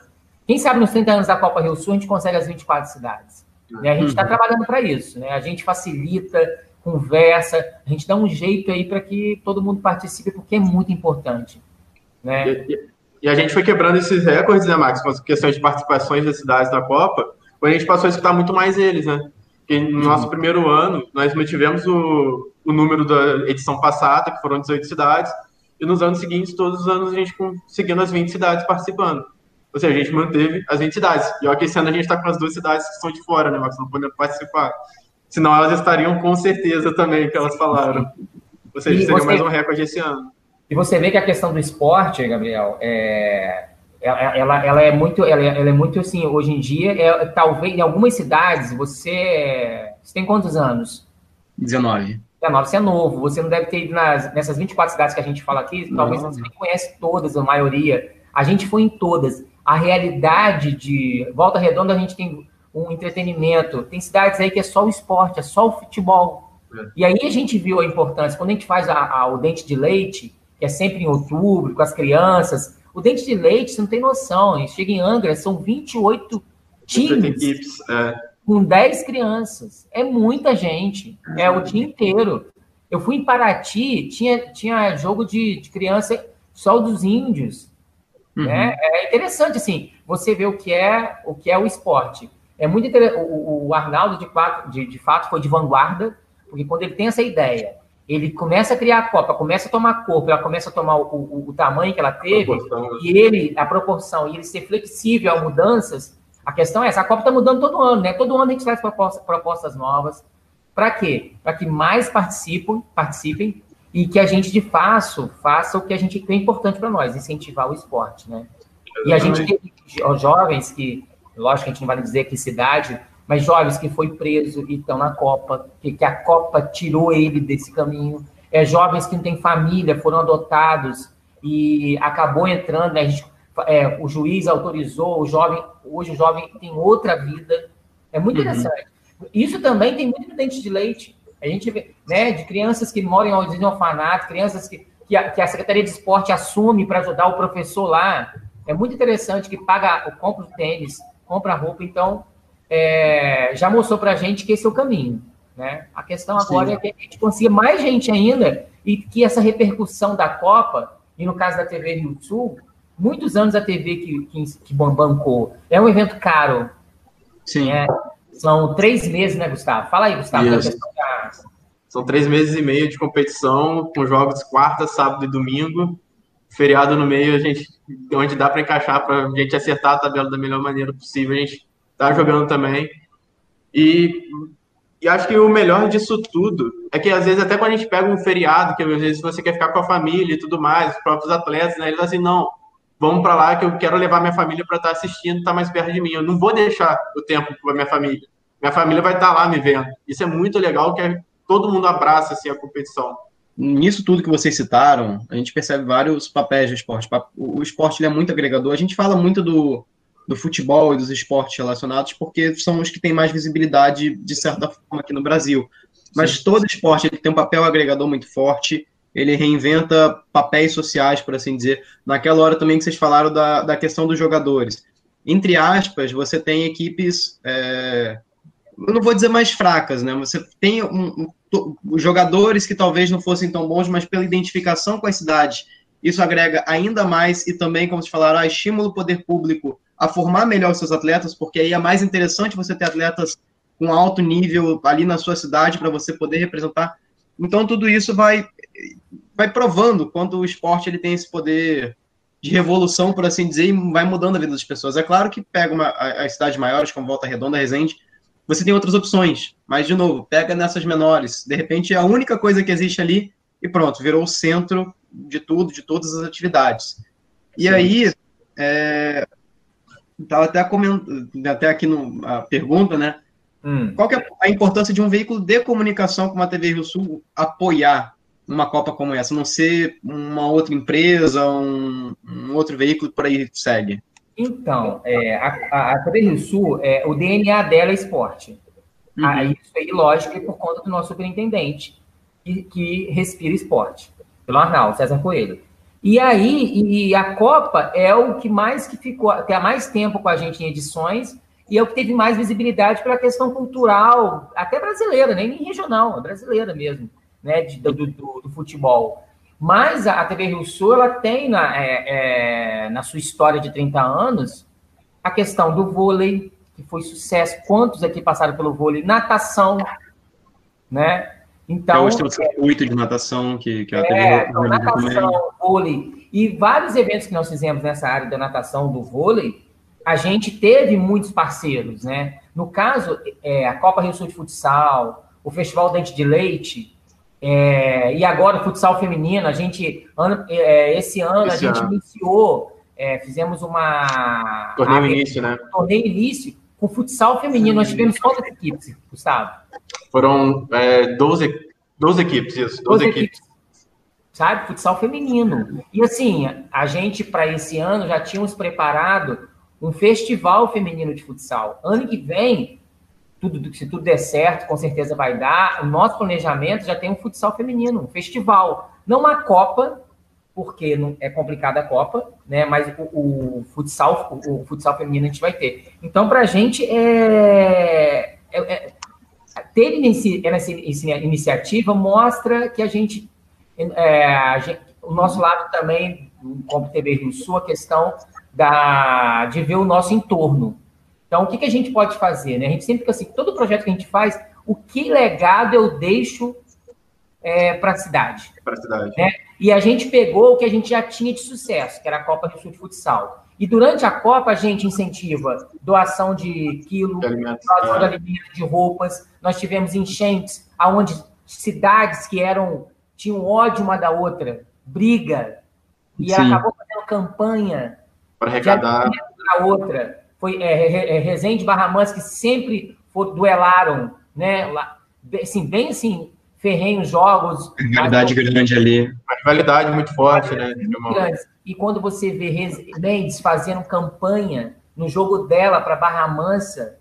Quem sabe nos 30 anos da Copa Rio Sul a gente consegue as 24 cidades. Né? A gente está uhum. trabalhando para isso, né? A gente facilita, conversa, a gente dá um jeito aí para que todo mundo participe, porque é muito importante. Né? E, e, a gente foi quebrando esses recordes, né, Max, com as questões de participações das cidades na Copa, quando a gente passou a escutar muito mais eles, né? Porque no nosso primeiro ano, nós mantivemos o, o número da edição passada, que foram 18 cidades, e nos anos seguintes, todos os anos, a gente conseguindo as 20 cidades participando. Ou seja, a gente manteve as 20 cidades. E olha que esse ano a gente está com as duas cidades que são de fora, né, mas não podem participar. Senão elas estariam com certeza também, que elas falaram. Ou seja, e seria você... mais um recorde esse ano. E você vê que a questão do esporte, Gabriel, é, ela, ela, ela, é muito, ela, ela, é muito assim, hoje em dia, é, talvez em algumas cidades, você, você tem quantos anos? 19. 19, você é novo, você não deve ter ido nas, nessas 24 cidades que a gente fala aqui, não. talvez você nem conhece todas, a maioria. A gente foi em todas. A realidade de Volta Redonda, a gente tem um entretenimento. Tem cidades aí que é só o esporte, é só o futebol. É. E aí a gente viu a importância. Quando a gente faz a, a, o dente de leite, que é sempre em outubro, com as crianças, o dente de leite, você não tem noção. Chega em Angra, são 28 times é. com 10 crianças. É muita gente. É o dia inteiro. Eu fui em Paraty, tinha, tinha jogo de, de criança só dos índios. Uhum. Né? É interessante, assim, você vê o que é o, que é o esporte. É muito interessante. O, o Arnaldo, de, de, de fato, foi de vanguarda, porque quando ele tem essa ideia ele começa a criar a copa, começa a tomar corpo, ela começa a tomar o, o, o tamanho que ela teve, e ele, a proporção, e ele ser flexível a mudanças, a questão é essa, a copa está mudando todo ano, né? Todo ano a gente traz propostas, propostas novas. Para quê? Para que mais participem, participem e que a gente, de fato, faça o que a gente que é importante para nós, incentivar o esporte, né? E a gente tem jovens que, lógico que a gente não vai dizer que cidade, mas jovens que foi preso e estão na Copa, que, que a Copa tirou ele desse caminho, é, jovens que não têm família, foram adotados e acabou entrando, né, gente, é, o juiz autorizou, o jovem, hoje o jovem tem outra vida, é muito uhum. interessante. Isso também tem muito dente de leite, a gente vê, né, de crianças que moram em orfanato, crianças que, que a, que a Secretaria de Esporte assume para ajudar o professor lá, é muito interessante que paga, compra o tênis, compra a roupa, então é, já mostrou para a gente que esse é o caminho. Né? A questão agora Sim. é que a gente consiga mais gente ainda e que essa repercussão da Copa, e no caso da TV Rio Sul, muitos anos a TV que, que, que bancou. É um evento caro. Sim. É, são três meses, né, Gustavo? Fala aí, Gustavo. Da... São três meses e meio de competição, com jogos quarta, sábado e domingo. Feriado no meio, a gente, onde dá para encaixar para a gente acertar a tabela da melhor maneira possível, a gente tá jogando também. E, e acho que o melhor disso tudo é que às vezes até quando a gente pega um feriado, que às vezes você quer ficar com a família e tudo mais, os próprios atletas, né, eles assim, não, vamos para lá que eu quero levar minha família para estar tá assistindo, estar tá mais perto de mim. Eu não vou deixar o tempo para minha família. Minha família vai estar tá lá me vendo. Isso é muito legal, que é, todo mundo abraça assim, a competição. Nisso tudo que vocês citaram, a gente percebe vários papéis do esporte. O esporte é muito agregador. A gente fala muito do, do futebol e dos esportes relacionados, porque são os que têm mais visibilidade, de certa forma, aqui no Brasil. Mas Sim. todo esporte ele tem um papel agregador muito forte, ele reinventa papéis sociais, por assim dizer. Naquela hora também que vocês falaram da, da questão dos jogadores. Entre aspas, você tem equipes, é, eu não vou dizer mais fracas, né? Você tem um, um, jogadores que talvez não fossem tão bons, mas pela identificação com as cidades, isso agrega ainda mais e também, como vocês falaram, ah, estímulo o poder público a formar melhor os seus atletas, porque aí é mais interessante você ter atletas com alto nível ali na sua cidade para você poder representar. Então tudo isso vai vai provando quanto o esporte ele tem esse poder de revolução, por assim dizer, e vai mudando a vida das pessoas. É claro que pega uma, as cidades maiores, como Volta Redonda, Resende, você tem outras opções, mas, de novo, pega nessas menores. De repente, é a única coisa que existe ali e pronto, virou o centro de tudo, de todas as atividades. E Sim. aí, é, estava até comentando, até aqui no, a pergunta, né? Hum. Qual que é a importância de um veículo de comunicação como a TV Rio Sul apoiar uma Copa como essa, não ser uma outra empresa, um, um outro veículo por aí segue? Então, é, a, a TV Rio Sul, é, o DNA dela é esporte. Uhum. Aí, isso aí, lógico, é por conta do nosso superintendente, que, que respira esporte, pelo Arnaldo, César Coelho. E aí, e a Copa é o que mais que ficou, tem há mais tempo com a gente em edições, e é o que teve mais visibilidade pela questão cultural, até brasileira, nem regional, é brasileira mesmo, né, de, do, do, do, futebol. Mas a, TV Rio Sul, ela tem na, é, é, na sua história de 30 anos a questão do vôlei, que foi sucesso. Quantos aqui passaram pelo vôlei? Natação, né? Então, tem o circuito de natação que, que a TV é, então, natação, vôlei e vários eventos que nós fizemos nessa área da natação, do vôlei, a gente teve muitos parceiros, né? No caso, é, a Copa Rio Sul de Futsal, o Festival Dente de Leite, é, e agora o futsal feminino, a gente, ano, é, esse ano, esse a gente ano. iniciou, é, fizemos uma... Torneio início, né? Torneio início, com futsal feminino. Nós tivemos quantas equipes, Gustavo? Foram é, 12, 12 equipes, isso, 12, 12 equipes. equipes. Sabe, futsal feminino. E assim, a gente, para esse ano, já tínhamos preparado um festival feminino de futsal. Ano que vem, tudo, se tudo der certo, com certeza vai dar. O nosso planejamento já tem um futsal feminino, um festival. Não uma Copa, porque não, é complicada a Copa, né? Mas o, o futsal, o, o, futsal feminino a gente vai ter. Então, para a gente é, é, é ter essa iniciativa mostra que a gente, é, a gente, o nosso lado também, como TV Rio Sul, a questão da, de ver o nosso entorno. Então, o que, que a gente pode fazer? Né? A gente sempre fica assim, todo projeto que a gente faz, o que legado eu deixo é, para a cidade? Para a cidade. Né? E a gente pegou o que a gente já tinha de sucesso, que era a Copa Rio Sul de Futsal. E durante a Copa a gente incentiva doação de quilo, de doação de alimentos, de roupas. Nós tivemos enchentes, aonde cidades que eram tinham ódio uma da outra, briga, e ela acabou fazendo campanha para arrecadar a outra. Foi é, é, Resende e Barra Mansa que sempre for, duelaram, né? Lá, assim, bem assim, ferrenhos jogos. Rivalidade grande ali. Uma rivalidade muito forte, né? Muito e quando você vê Mendes fazendo campanha no jogo dela para Barra Mansa,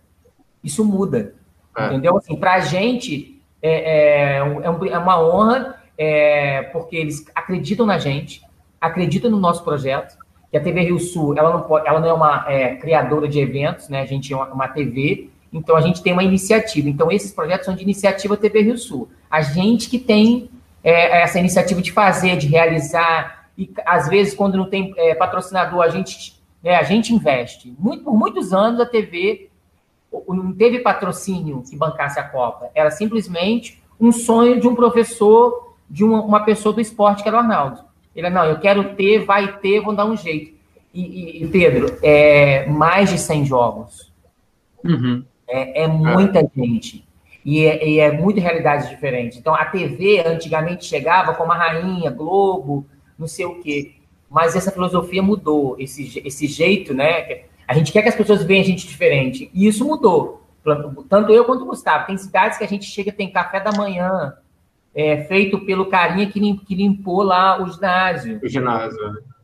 isso muda. É. Entendeu? Assim, para a gente é, é, é, é, uma honra, é, porque eles acreditam na gente, acreditam no nosso projeto que a TV Rio Sul ela não, pode, ela não é uma é, criadora de eventos, né? A gente é uma, uma, TV, então a gente tem uma iniciativa. Então esses projetos são de iniciativa TV Rio Sul. A gente que tem é, essa iniciativa de fazer, de realizar e às vezes quando não tem é, patrocinador a gente né, a gente investe. Muito, por muitos anos a TV não teve patrocínio que bancasse a Copa. Era simplesmente um sonho de um professor, de uma, uma pessoa do esporte que era o Arnaldo. Ele, não, eu quero ter, vai ter, vou dar um jeito. E, e Pedro, é mais de 100 jogos. Uhum. É, é, muita é. gente. E é, e é muita realidade diferente. Então, a TV antigamente chegava como a rainha, Globo, não sei o quê. Mas essa filosofia mudou, esse, esse jeito, né? A gente quer que as pessoas vejam a gente diferente. E isso mudou. Tanto eu quanto o Gustavo. Tem cidades que a gente chega, tem café da manhã, é, feito pelo carinha que, lim, que limpou lá o ginásio. O ginásio.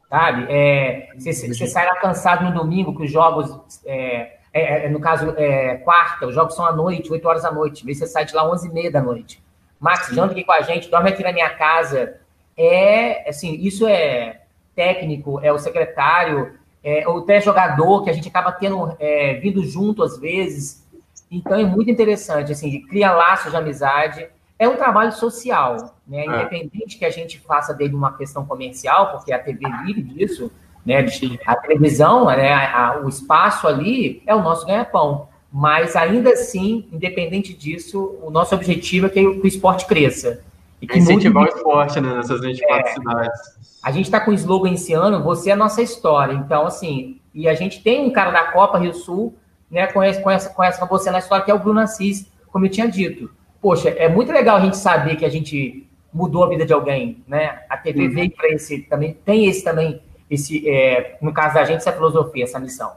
Sabe? É, você, você sai lá cansado no domingo, que os jogos, é, é, é no caso, é, quarta, os jogos são à noite, 8 horas da noite. Vê você sai de lá 11 e meia da noite. Max, janta aqui com a gente, dorme aqui na minha casa. É, assim, isso é técnico, é o secretário, é o pré-jogador que a gente acaba tendo, é, vindo junto às vezes. Então é muito interessante, assim, cria laços de amizade é um trabalho social, né? É. Independente que a gente faça dele uma questão comercial, porque a TV vive disso, né? A televisão, né? A, a, o espaço ali é o nosso ganha-pão. Mas ainda assim, independente disso, o nosso objetivo é que o, que o esporte cresça. E que Incentivar muito... o esporte né, nessas 24 é, cidades. A gente está com o slogan esse ano, você é a nossa história. Então, assim, e a gente tem um cara da Copa Rio Sul, né, conhece, conhece, conhece você na história, que é o Bruno Assis, como eu tinha dito poxa, é muito legal a gente saber que a gente mudou a vida de alguém, né? A TV uhum. veio para esse também, tem esse também, esse, é, no caso da gente, essa filosofia, essa missão.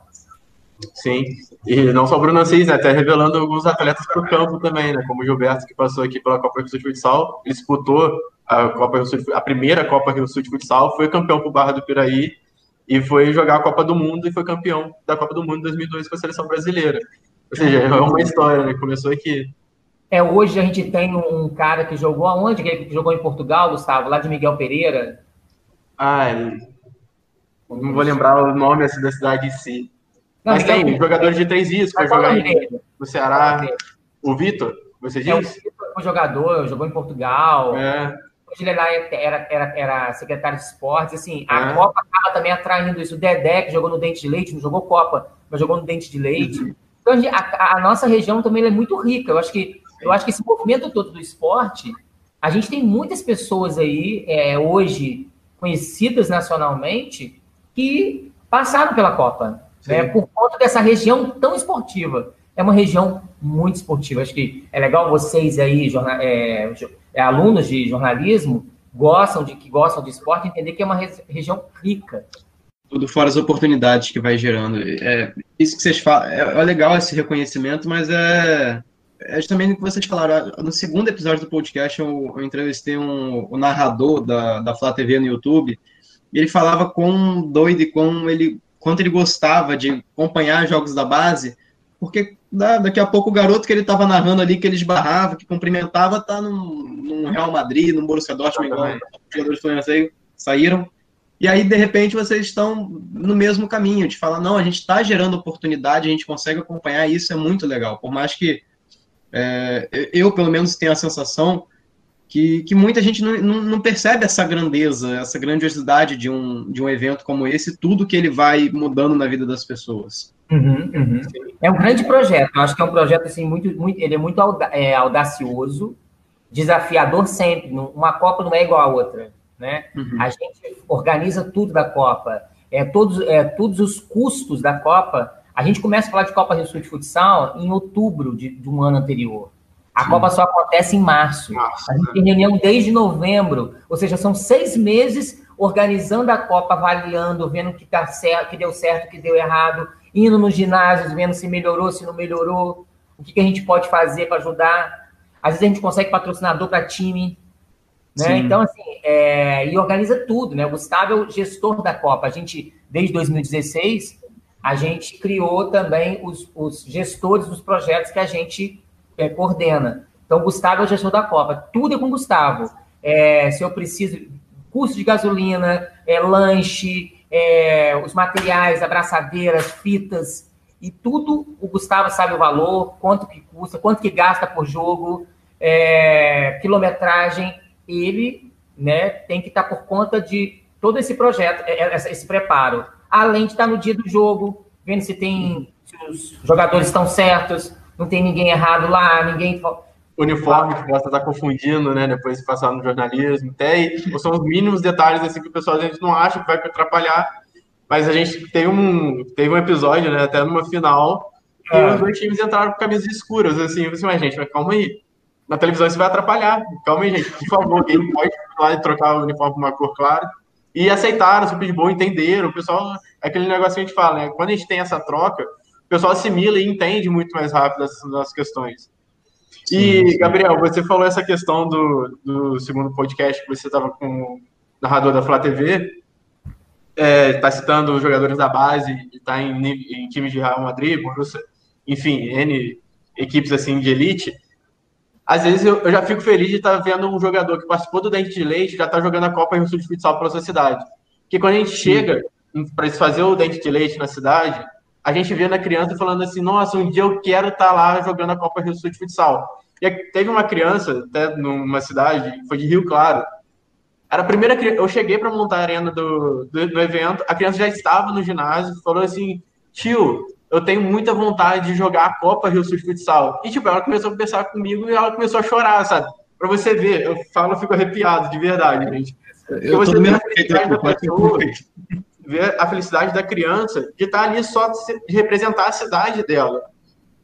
Sim, e não só o Bruno Assis, né? até revelando alguns atletas para o campo também, né? Como o Gilberto, que passou aqui pela Copa Rio Sul de Futsal, ele disputou a, Copa Rio Sul de, a primeira Copa Rio Sul de Futsal, foi campeão para o Barra do Piraí e foi jogar a Copa do Mundo e foi campeão da Copa do Mundo em 2002 com a seleção brasileira. Ou seja, é uma história, né? Começou aqui. É, hoje a gente tem um cara que jogou aonde? Que jogou em Portugal, Gustavo, lá de Miguel Pereira. Ah, não vou lembrar o nome da cidade em si. Não, Mas tem jogador de três foi jogar no Ceará. O Vitor, você disse? É, o Vitor foi jogador, jogou em Portugal. É. Hoje ele era, era, era secretário de esportes. Assim, a é. Copa acaba também atraindo isso. O Dedé, que jogou no Dente de Leite, não jogou Copa, mas jogou no Dente de Leite. Uhum. Então, a, a, nossa região também é muito rica. Eu acho que, eu acho que esse movimento todo do esporte, a gente tem muitas pessoas aí, é, hoje, conhecidas nacionalmente, que passaram pela Copa, né, por conta dessa região tão esportiva. É uma região muito esportiva. Acho que é legal vocês aí, jornal, é, é, alunos de jornalismo, gostam de que gostam de esporte, entender que é uma região rica. Tudo fora as oportunidades que vai gerando. É, isso que vocês falam, é, é legal esse reconhecimento, mas é, é justamente o que vocês falaram. No segundo episódio do podcast, eu, eu entrevistei um, o narrador da, da Flá TV no YouTube, e ele falava quão doido e quão ele, quanto ele gostava de acompanhar jogos da base, porque daqui a pouco o garoto que ele estava narrando ali, que ele esbarrava, que cumprimentava, tá num, num Real Madrid, num Borussia Dortmund, igual os jogadores saíram. E aí, de repente, vocês estão no mesmo caminho, de falar, não, a gente está gerando oportunidade, a gente consegue acompanhar, isso é muito legal. Por mais que é, eu, pelo menos, tenha a sensação que, que muita gente não, não, não, percebe essa grandeza, essa grandiosidade de um, de um evento como esse, tudo que ele vai mudando na vida das pessoas. Uhum, uhum. É um grande projeto, eu acho que é um projeto assim, muito, muito ele é muito é, audacioso, desafiador sempre. Uma Copa não é igual a outra. Né? Uhum. A gente organiza tudo da Copa, é, todos, é, todos os custos da Copa. A gente começa a falar de Copa Rio Sul de Futsal em outubro de, de um ano anterior. A. Copa só acontece em março. Nossa, a gente né? tem reunião desde novembro, ou seja, são seis meses organizando a Copa, avaliando, vendo o que, tá certo, que deu certo, o que deu errado, indo nos ginásios, vendo se melhorou, se não melhorou, o que, que a gente pode fazer para ajudar. Às vezes a gente consegue patrocinador para time. Né? Então, assim, é, e organiza tudo, né? O Gustavo é o gestor da Copa. A gente, desde 2016, a gente criou também os, os gestores dos projetos que a gente é, coordena. Então, Gustavo é o gestor da Copa. Tudo é com Gustavo. É, se eu preciso, custo de gasolina, é, lanche, é, os materiais, abraçadeiras, fitas, e tudo o Gustavo sabe o valor, quanto que custa, quanto que gasta por jogo, é, quilometragem. Ele né, tem que estar por conta de todo esse projeto, é, é, esse preparo. Além de estar no dia do jogo, vendo se tem se os jogadores estão certos, não tem ninguém errado lá, ninguém. Uniforme que possa estar confundindo, né? Depois de passar no jornalismo, tem. São os mínimos detalhes assim que o pessoal a gente não acha que vai atrapalhar. Mas a gente teve um, teve um episódio, né? Até numa final, que é. os dois times entraram com camisas escuras. Assim, eu falei assim, mas gente, mas calma aí. Na televisão isso vai atrapalhar. Calma aí, gente. Por favor, alguém pode lá e trocar o uniforme por uma cor clara. E aceitaram, super de boa, entenderam. O pessoal, é aquele negócio que a gente fala, né? Quando a gente tem essa troca, pessoal assimila e entende muito mais rápido essas, essas questões. E, sim. Gabriel, você falou essa questão do, do segundo podcast que você estava com o narrador da Flá TV, está é, citando os jogadores da base, está em, em times de Real Madrid, Borussia, enfim, N equipes assim de elite. Às vezes eu, eu já fico feliz de estar tá vendo um jogador que participou do Dente de Leite já está jogando a Copa Rio Sul de Futsal pela sua cidade. Porque quando a gente chega para fazer o Dente de Leite na cidade, a gente vê na criança falando assim, nossa, um dia eu quero estar tá lá jogando a Copa Rio Sul de Futsal. E teve uma criança, até numa cidade, foi de Rio Claro, era a primeira eu cheguei para montar a arena do, do, do, evento, a criança já estava no ginásio, falou assim, tio, eu tenho muita vontade de jogar a Copa Rio Sul de Futsal. E tipo, ela começou a conversar comigo e ela começou a chorar, sabe? Para você ver, eu falo, eu fico arrepiado, de verdade, gente. Eu você vê a felicidade da pessoa, ver a felicidade da criança de estar ali só de representar a cidade dela.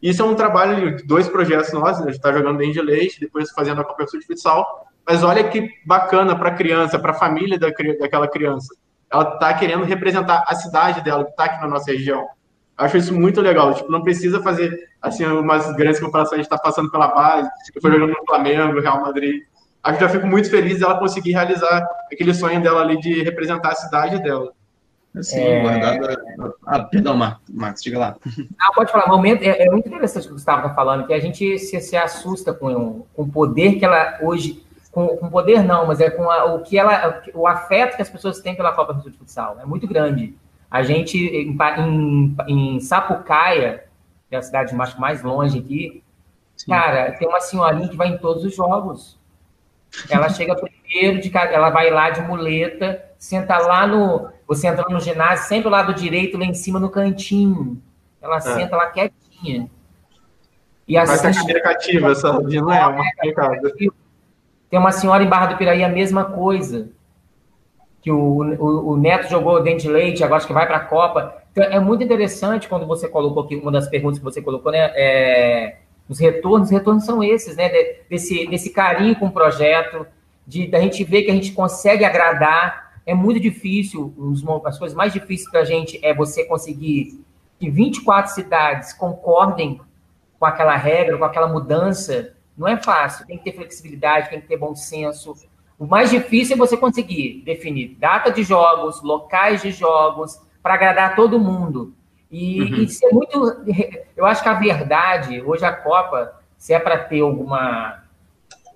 Isso é um trabalho de dois projetos nossos, a gente está jogando de leite, depois fazendo a Copa de Futsal. Mas olha que bacana para a criança, para a família da, daquela criança. Ela está querendo representar a cidade dela, que está aqui na nossa região. Acho isso muito legal. Tipo, não precisa fazer assim umas grandes comparações. A gente está passando pela base, eu foi jogando no Flamengo, Real Madrid. Acho que já fico muito feliz dela conseguir realizar aquele sonho dela ali de representar a cidade dela. Assim, é... guardada. Ah, perdão, Marcos, diga lá. Não, pode falar. Momento, é, é muito interessante o que o Gustavo está falando, que a gente se, se assusta com, com o poder que ela hoje. Com, com poder não, mas é com a, o que ela. O afeto que as pessoas têm pela Copa do Futsal. É muito grande. A gente, em, em, em Sapucaia, que é a cidade mais, mais longe aqui, Sim. cara, tem uma senhorinha que vai em todos os jogos. Ela chega primeiro, de, ela vai lá de muleta, senta lá no. Você entra no ginásio, sempre o lado direito, lá em cima no cantinho. Ela é. senta lá quietinha. E assiste... Vai cadeira cativa, essa não é uma Tem uma senhora em Barra do Piraí, a mesma coisa. Que o, o, o Neto jogou dente de leite, agora acho que vai para a Copa. Então, é muito interessante quando você colocou aqui, uma das perguntas que você colocou, né? É, os retornos, os retornos são esses, né? Desse, desse carinho com o projeto, de da gente ver que a gente consegue agradar. É muito difícil, as coisas mais difíceis para a gente é você conseguir que 24 cidades concordem com aquela regra, com aquela mudança. Não é fácil, tem que ter flexibilidade, tem que ter bom senso. O mais difícil é você conseguir definir data de jogos, locais de jogos, para agradar todo mundo. E, uhum. e ser muito. Eu acho que a verdade, hoje a Copa, se é para ter alguma.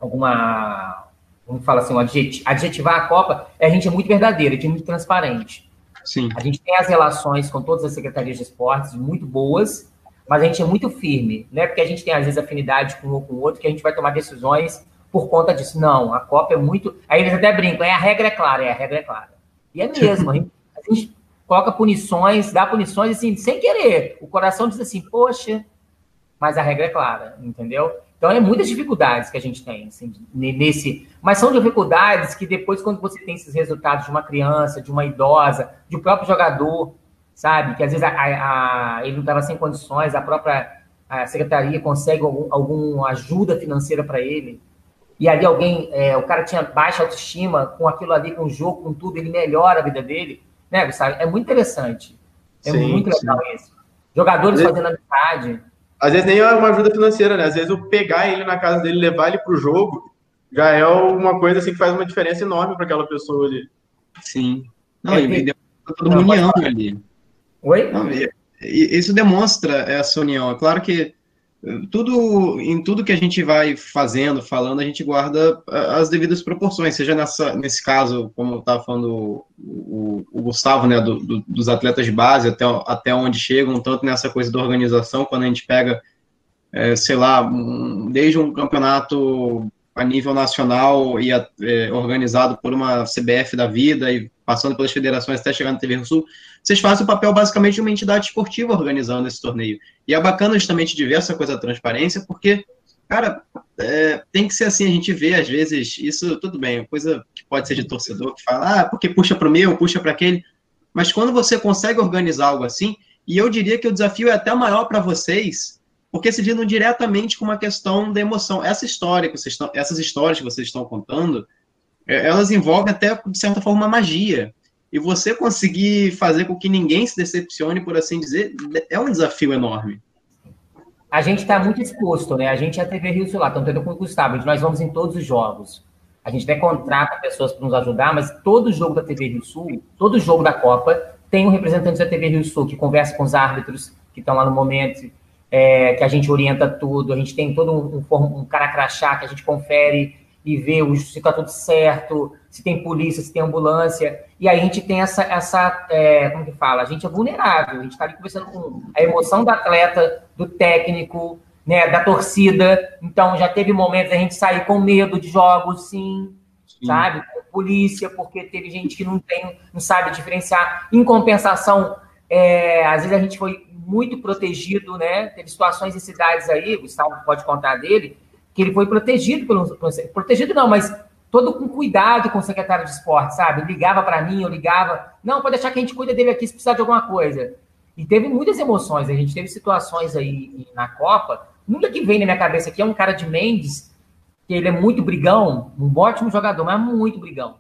alguma vamos falar assim, um adjetivar a Copa, é a gente é muito verdadeiro, a gente é muito transparente. Sim. A gente tem as relações com todas as secretarias de esportes muito boas, mas a gente é muito firme, né? Porque a gente tem, às vezes, afinidade com um ou com o outro, que a gente vai tomar decisões por conta disso. Não, a Copa é muito. Aí eles até brincam, é a regra é clara, é a regra é clara. E é mesmo, a gente, a gente coloca punições, dá punições, assim, sem querer. O coração diz assim, poxa, mas a regra é clara, entendeu? Então, é muitas dificuldades que a gente tem assim, nesse. Mas são dificuldades que depois, quando você tem esses resultados de uma criança, de uma idosa, de um próprio jogador, sabe? Que às vezes a, a, a ele não estava sem condições, a própria a secretaria consegue algum, alguma ajuda financeira para ele. E ali alguém, é, o cara tinha baixa autoestima, com aquilo ali, com o jogo, com tudo, ele melhora a vida dele. Né, Gustavo? É muito interessante. É sim, muito legal sim. isso. Jogadores fazendo amizade às vezes nem é uma ajuda financeira, né? Às vezes eu pegar ele na casa dele, levar ele pro jogo, já é uma coisa assim que faz uma diferença enorme para aquela pessoa ali. Sim. Não, e deu toda uma união ali. Oi? Não, isso demonstra essa união. É claro que tudo em tudo que a gente vai fazendo, falando, a gente guarda as devidas proporções, seja nessa, nesse caso, como estava falando o, o, Gustavo, né, do, do, dos atletas de base, até, até onde chegam, tanto nessa coisa da organização, quando a gente pega, é, sei lá, desde um campeonato a nível nacional e é, organizado por uma CBF da vida e passando pelas federações até chegar no TV Sul, vocês fazem o papel basicamente de uma entidade esportiva organizando esse torneio. E é bacana justamente de ver essa coisa da transparência, porque, cara, é, tem que ser assim, a gente vê às vezes, isso tudo bem, coisa que pode ser de torcedor, que fala, ah, porque puxa para o meu, puxa para aquele, mas quando você consegue organizar algo assim, e eu diria que o desafio é até maior para vocês, porque se lidam diretamente com uma questão da emoção. Essa história que vocês estão, essas histórias que vocês estão contando, é, elas envolvem até, de certa forma, magia. E você conseguir fazer com que ninguém se decepcione, por assim dizer, é um desafio enorme. A gente está muito exposto, né? A gente é a TV Rio Solar, estamos tendo com o Gustavo, nós vamos em todos os jogos. A gente até contrata pessoas para nos ajudar, mas todo jogo da TV Rio Sul, todo jogo da Copa, tem um representante da TV Rio Sul que conversa com os árbitros que estão lá no momento, é, que a gente orienta tudo, a gente tem todo um, um, um cara crachá que a gente confere e ver se está tudo certo, se tem polícia, se tem ambulância. E aí a gente tem essa, essa é, como que fala? A gente é vulnerável, a gente está ali conversando com a emoção do atleta, do técnico, né, da torcida. Então já teve momentos a gente sair com medo de jogos, sim, sim. sabe? Com polícia, porque teve gente que não tem, não sabe diferenciar. Em compensação, é, às vezes a gente foi muito protegido, né? Teve situações em cidades aí, o Gustavo pode contar dele, que ele foi protegido pelo. Protegido não, mas todo com cuidado com o secretário de esporte, sabe? Ligava para mim, eu ligava. Não, pode deixar que a gente cuida dele aqui se precisar de alguma coisa. E teve muitas emoções. A gente teve situações aí na Copa. Nunca que vem na minha cabeça aqui é um cara de Mendes, que ele é muito brigão, um ótimo jogador, mas muito brigão.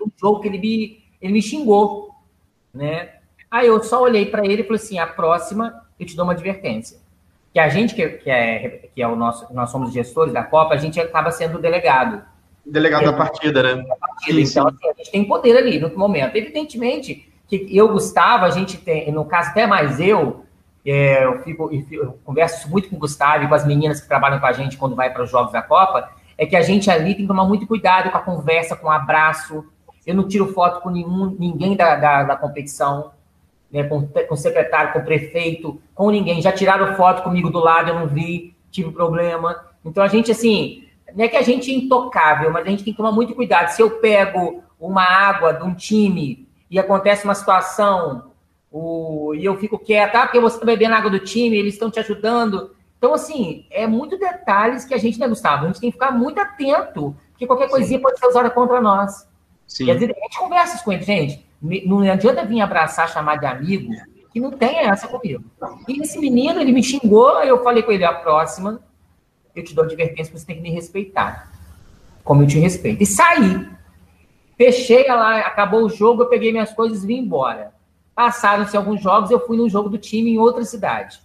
Um jogo que ele me, ele me xingou, né? Aí eu só olhei para ele e falei assim: a próxima eu te dou uma advertência que a gente, que, que, é, que é o nosso, nós somos gestores da Copa, a gente acaba sendo delegado. Delegado da partida, né? Da partida. Então, assim, a gente tem poder ali no momento. Evidentemente que eu, Gustavo, a gente tem, no caso até mais eu, é, eu, fico, eu converso muito com o Gustavo e com as meninas que trabalham com a gente quando vai para os Jogos da Copa, é que a gente ali tem que tomar muito cuidado com a conversa, com o abraço. Eu não tiro foto com nenhum, ninguém da, da, da competição, né, com, com o secretário, com o prefeito, com ninguém. Já tiraram foto comigo do lado, eu não vi, tive problema. Então a gente, assim, não é que a gente é intocável, mas a gente tem que tomar muito cuidado. Se eu pego uma água de um time e acontece uma situação o, e eu fico quieta, ah, porque você está bebendo água do time, eles estão te ajudando. Então, assim, é muito detalhes que a gente, né, Gustavo? A gente tem que ficar muito atento, porque qualquer coisinha Sim. pode ser usada contra nós. Sim. Quer dizer, a gente conversa com eles, gente. Não adianta vir abraçar, chamar de amigo, que não tem essa comigo. E esse menino, ele me xingou, eu falei com ele, a próxima, eu te dou advertência, você tem que me respeitar. Como eu te respeito. E saí. Fechei lá, acabou o jogo, eu peguei minhas coisas e vim embora. Passaram-se alguns jogos, eu fui num jogo do time em outra cidade.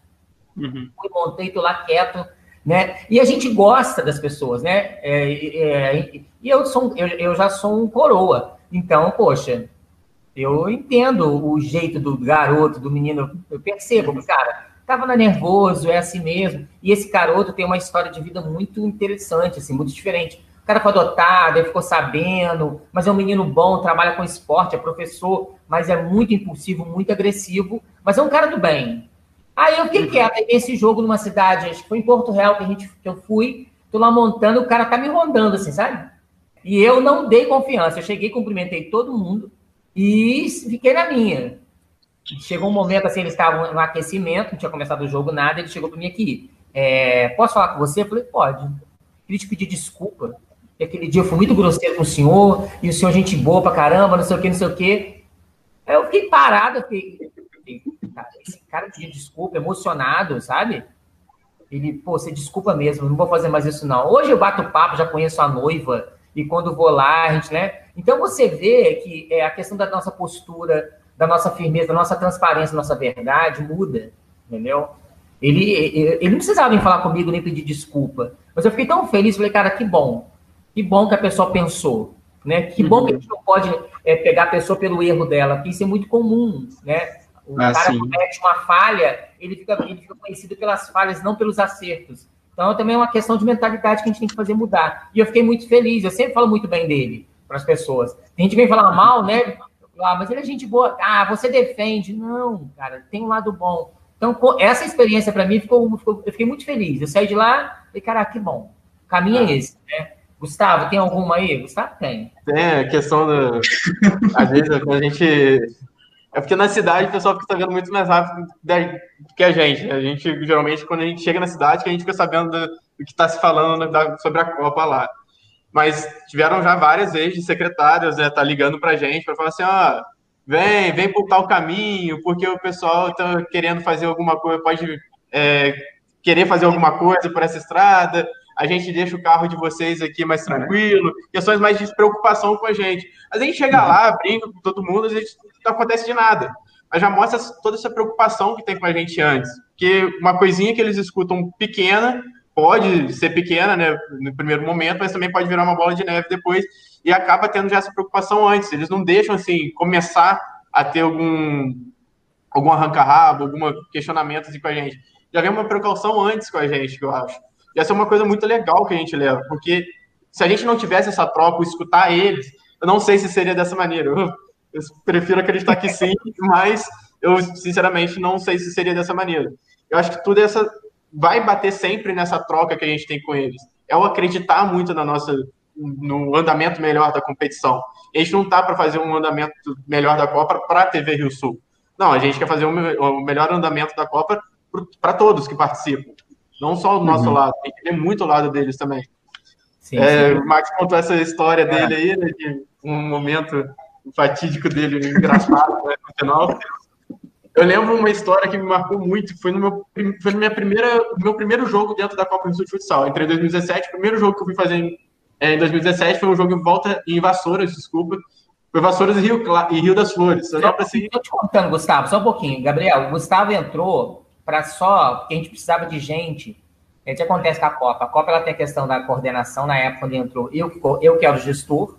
Uhum. Fui, montei, tô lá quieto, né? E a gente gosta das pessoas, né? É, é, e eu, sou, eu, eu já sou um coroa. Então, poxa, eu entendo o jeito do garoto, do menino, eu percebo, cara, tava nervoso, é assim mesmo. E esse garoto tem uma história de vida muito interessante, assim, muito diferente cara foi adotado, ele ficou sabendo, mas é um menino bom, trabalha com esporte, é professor, mas é muito impulsivo, muito agressivo, mas é um cara do bem. Aí eu fiquei uhum. quieto, esse jogo numa cidade, acho que foi em Porto Real que, a gente, que eu fui, tô lá montando, o cara tá me rondando assim, sabe? E eu não dei confiança, eu cheguei, cumprimentei todo mundo e fiquei na minha. Chegou um momento assim, eles estavam no aquecimento, não tinha começado o jogo, nada, ele chegou para mim aqui. É, posso falar com você? Eu falei, pode. Queria te pedir desculpa e aquele dia eu fui muito grosseiro com o senhor, e o senhor gente boa pra caramba, não sei o que, não sei o que. Aí eu fiquei parado, eu fiquei, esse cara pediu desculpa, emocionado, sabe? Ele, pô, você desculpa mesmo, não vou fazer mais isso não. Hoje eu bato papo, já conheço a noiva, e quando vou lá, a gente, né? Então você vê que é, a questão da nossa postura, da nossa firmeza, da nossa transparência, da nossa verdade muda, entendeu? Ele, ele, ele não precisava vir falar comigo nem pedir desculpa, mas eu fiquei tão feliz, falei, cara, que bom. Que bom que a pessoa pensou, né? Que bom que a gente não pode é, pegar a pessoa pelo erro dela, porque isso é muito comum, né? O ah, cara sim. comete uma falha, ele fica, ele fica conhecido pelas falhas, não pelos acertos. Então, também é uma questão de mentalidade que a gente tem que fazer mudar. E eu fiquei muito feliz, eu sempre falo muito bem dele para as pessoas. Tem gente que vem falar mal, né? Ah, mas ele é gente boa. Ah, você defende. Não, cara, tem um lado bom. Então, essa experiência para mim ficou, ficou, eu fiquei muito feliz. Eu saí de lá e, cara, que bom. O caminho é ah. é esse, né? Gustavo, tem alguma aí? Gustavo tem. Tem, a questão da. Às vezes, quando a gente. É porque na cidade o pessoal fica sabendo muito mais rápido do que a gente. A gente, geralmente, quando a gente chega na cidade, que a gente fica sabendo do, que está se falando da, sobre a Copa lá. Mas tiveram já várias vezes secretários, né, tá ligando pra gente para falar assim, ó, vem, vem por tal caminho, porque o pessoal tá querendo fazer alguma coisa, pode é, querer fazer alguma coisa por essa estrada, a gente deixa o carro de vocês aqui mais tranquilo, questões mais de preocupação com a gente. A gente chega lá, brinca com todo mundo, a gente não acontece de nada. Mas já mostra toda essa preocupação que tem com a gente antes. Porque uma coisinha que eles escutam pequena, pode ser pequena, né, no primeiro momento, mas também pode virar uma bola de neve depois, e acaba tendo já essa preocupação antes. Eles não deixam, assim, começar a ter algum, algum arranca-rabo, algum questionamento assim, com a gente. Já vem uma precaução antes com a gente, que eu acho. E essa é uma coisa muito legal que a gente leva, porque se a gente não tivesse essa troca, escutar eles, eu não sei se seria dessa maneira. Eu, eu prefiro acreditar que sim, mas eu sinceramente não sei se seria dessa maneira. Eu acho que tudo essa vai bater sempre nessa troca que a gente tem com eles. É o acreditar muito na nossa no andamento melhor da competição. A gente não tá para fazer um andamento melhor da Copa para a TV Rio Sul. Não, a gente quer fazer o melhor andamento da Copa para todos que participam. Não só do nosso uhum. lado, tem que ver muito o lado deles também. Sim, é, sim. O Max contou essa história é. dele aí, né, de um momento fatídico dele, engraçado, né, no final. Eu lembro uma história que me marcou muito, foi no meu, foi no minha primeira, meu primeiro jogo dentro da Copa do Sul de Futsal. Entrei em 2017, o primeiro jogo que eu fui fazer em, é, em 2017 foi um jogo em volta em Vassouras, desculpa. Foi Vassouras e Rio, e Rio das Flores. Eu só, assim... Tô te contando, Gustavo, só um pouquinho. Gabriel, o Gustavo entrou para só, porque a gente precisava de gente. O que acontece com a Copa? A Copa ela tem a questão da coordenação, na época quando entrou, eu, eu que era o gestor,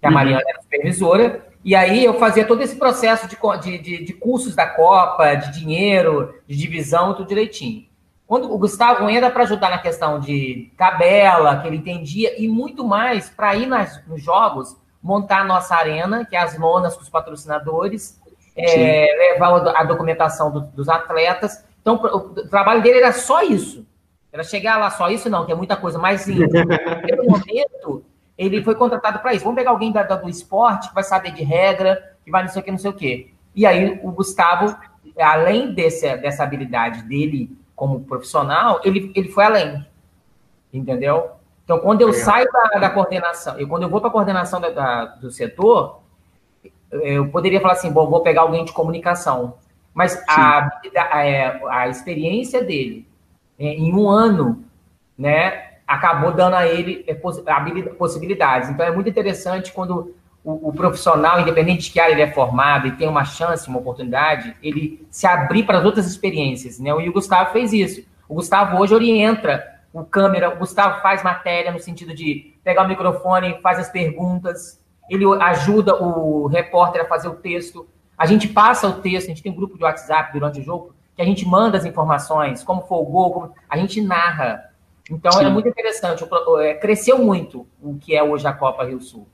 que a uhum. Mariana era a supervisora, E aí eu fazia todo esse processo de, de, de cursos da Copa, de dinheiro, de divisão, tudo direitinho. Quando o Gustavo entra para ajudar na questão de tabela, que ele entendia, e muito mais para ir nas, nos jogos, montar a nossa arena, que é as lonas com os patrocinadores, é, levar a documentação do, dos atletas. Então, o trabalho dele era só isso. Era chegar lá só isso, não, tem muita coisa. Mas, em primeiro momento, ele foi contratado para isso. Vamos pegar alguém da, do esporte que vai saber de regra, que vai não sei o que, não sei o que. E aí, o Gustavo, além desse, dessa habilidade dele como profissional, ele, ele foi além. Entendeu? Então, quando eu saio da, da coordenação, e quando eu vou para a coordenação da, da, do setor, eu poderia falar assim, bom, vou pegar alguém de comunicação. Mas a, a, é, a, experiência dele é, em um ano, né, acabou dando a ele é, possibilidades. Então, é muito interessante quando o, o, profissional, independente de que área ele é formado e tem uma chance, uma oportunidade, ele se abrir para as outras experiências, né? E o Gustavo fez isso. O Gustavo hoje orienta o câmera, o Gustavo faz matéria no sentido de pegar o microfone, faz as perguntas, ele ajuda o repórter a fazer o texto. A gente passa o texto, a gente tem um grupo de WhatsApp durante o jogo, que a gente manda as informações, como foi o gol, como... a gente narra. Então Sim. é muito interessante, é, cresceu muito o que é hoje a Copa Rio Sul.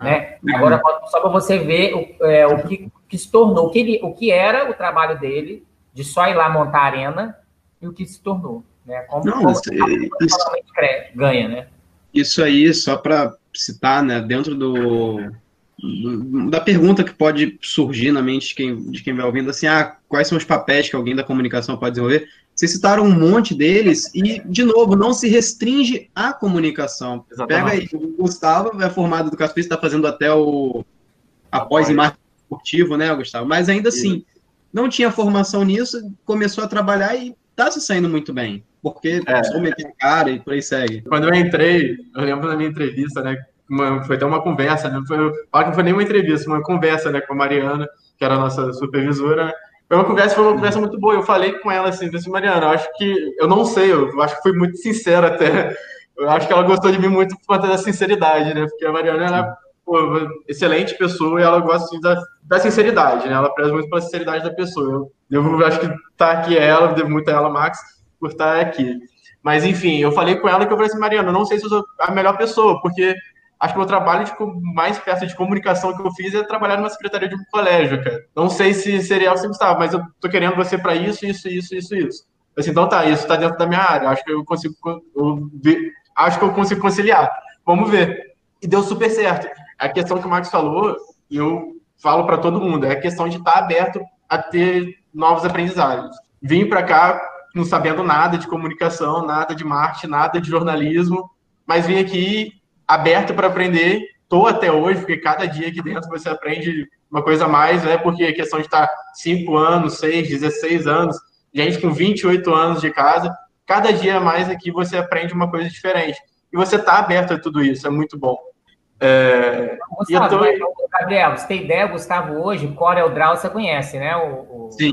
Né? Uhum. Agora, só para você ver o, é, o que, que, se tornou, o que, ele, o que era o trabalho dele, de só ir lá montar a arena, e o que se tornou. Né? Como, Não, como isso, ganha, né? Isso aí, só para citar, né, dentro do, da pergunta que pode surgir na mente de quem, de quem vai ouvindo, assim, ah, quais são os papéis que alguém da comunicação pode desenvolver? Vocês citaram um monte deles e, de novo, não se restringe à comunicação. Exatamente. Pega aí, o Gustavo é formado educação física, está fazendo até o após em marketing esportivo, né, Gustavo? Mas ainda assim, não tinha formação nisso, começou a trabalhar e está se saindo muito bem. Porque é. meter a cara e por aí segue. Quando eu entrei, eu lembro da minha entrevista, né? Uma, foi até uma conversa, né? Foi, não foi nem uma entrevista, uma conversa né, com a Mariana, que era a nossa supervisora, né? Foi uma conversa, foi uma conversa muito boa. Eu falei com ela assim, disse, Mariana, eu acho que. Eu não sei, eu acho que fui muito sincero até. Eu acho que ela gostou de mim muito por conta da sinceridade, né? Porque a Mariana é pô, excelente pessoa e ela gosta assim, da, da sinceridade, né? Ela preza muito pela sinceridade da pessoa. Eu, eu acho que tá aqui ela, devo muito a ela, Max, por estar aqui. Mas enfim, eu falei com ela que eu falei assim, Mariana, eu não sei se eu sou a melhor pessoa, porque acho que o trabalho de, mais perto de comunicação que eu fiz é trabalhar numa secretaria de um colégio, cara. Não sei se seria que estava, mas eu tô querendo você para isso, isso, isso, isso, isso. Assim, então tá, isso tá dentro da minha área. Acho que eu consigo, eu, acho que eu consigo conciliar. Vamos ver. E deu super certo. A questão que o Max falou, eu falo para todo mundo, é a questão de estar tá aberto a ter novos aprendizados. Vim para cá não sabendo nada de comunicação, nada de marketing, nada de jornalismo, mas vim aqui aberto para aprender. Estou até hoje, porque cada dia aqui dentro você aprende uma coisa a mais, né? Porque a questão de estar 5 anos, 6, 16 anos, gente com 28 anos de casa, cada dia a mais aqui você aprende uma coisa diferente. E você está aberto a tudo isso, é muito bom. É... Gustavo, tô... Gabriel, você tem ideia, Gustavo hoje, o Corel Draw você conhece, né? O, o... Sim,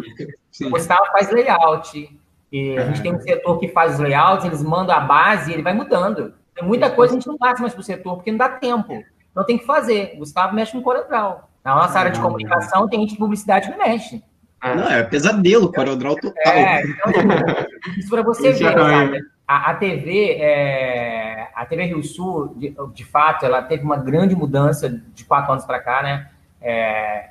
sim. O Gustavo faz layout. E a gente tem um setor que faz os layouts, eles mandam a base e ele vai mudando. Tem muita coisa que a gente não passa mais para o setor, porque não dá tempo. Então tem que fazer. O Gustavo mexe com CorelDRAW. Na nossa área de comunicação, tem gente de publicidade que mexe. Não, é pesadelo, CorelDRAW total. É, então, isso para você ver, sabe? A, a, TV, é, a TV Rio Sul, de, de, fato, ela teve uma grande mudança de quatro anos para cá, né? É,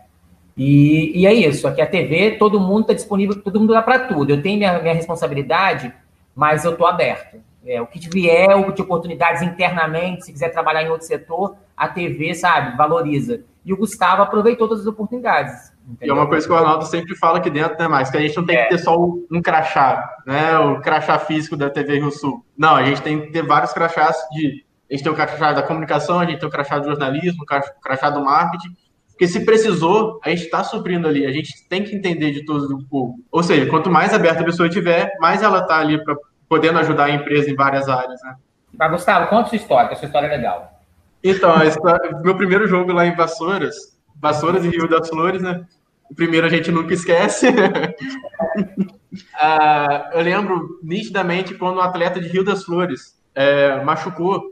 e, e, é isso, aqui a TV, todo mundo está disponível, todo mundo dá para tudo. Eu tenho minha, minha responsabilidade, mas eu estou aberto. É, o que vier de oportunidades internamente, se quiser trabalhar em outro setor, a TV, sabe, valoriza. E o Gustavo aproveitou todas as oportunidades. Entendeu? E é uma coisa que o Arnaldo sempre fala aqui dentro, né, mais que a gente não tem é. que ter só um crachá, né, o crachá físico da TV Rio Sul. Não, a gente tem que ter vários crachás de... A gente tem o crachá da comunicação, a gente tem o crachá do jornalismo, o crachá do marketing, porque se precisou, a gente está suprindo ali, a gente tem que entender de todos o povo. Ou seja, quanto mais aberta a pessoa tiver, mais ela está ali para podendo ajudar a empresa em várias áreas, né? Mas, Gustavo, conta sua história, que a sua história é legal. Então, história, meu primeiro jogo lá em Vassouras, Vassouras e Rio das Flores, né? O primeiro a gente nunca esquece. ah, eu lembro nitidamente quando um atleta de Rio das Flores é, machucou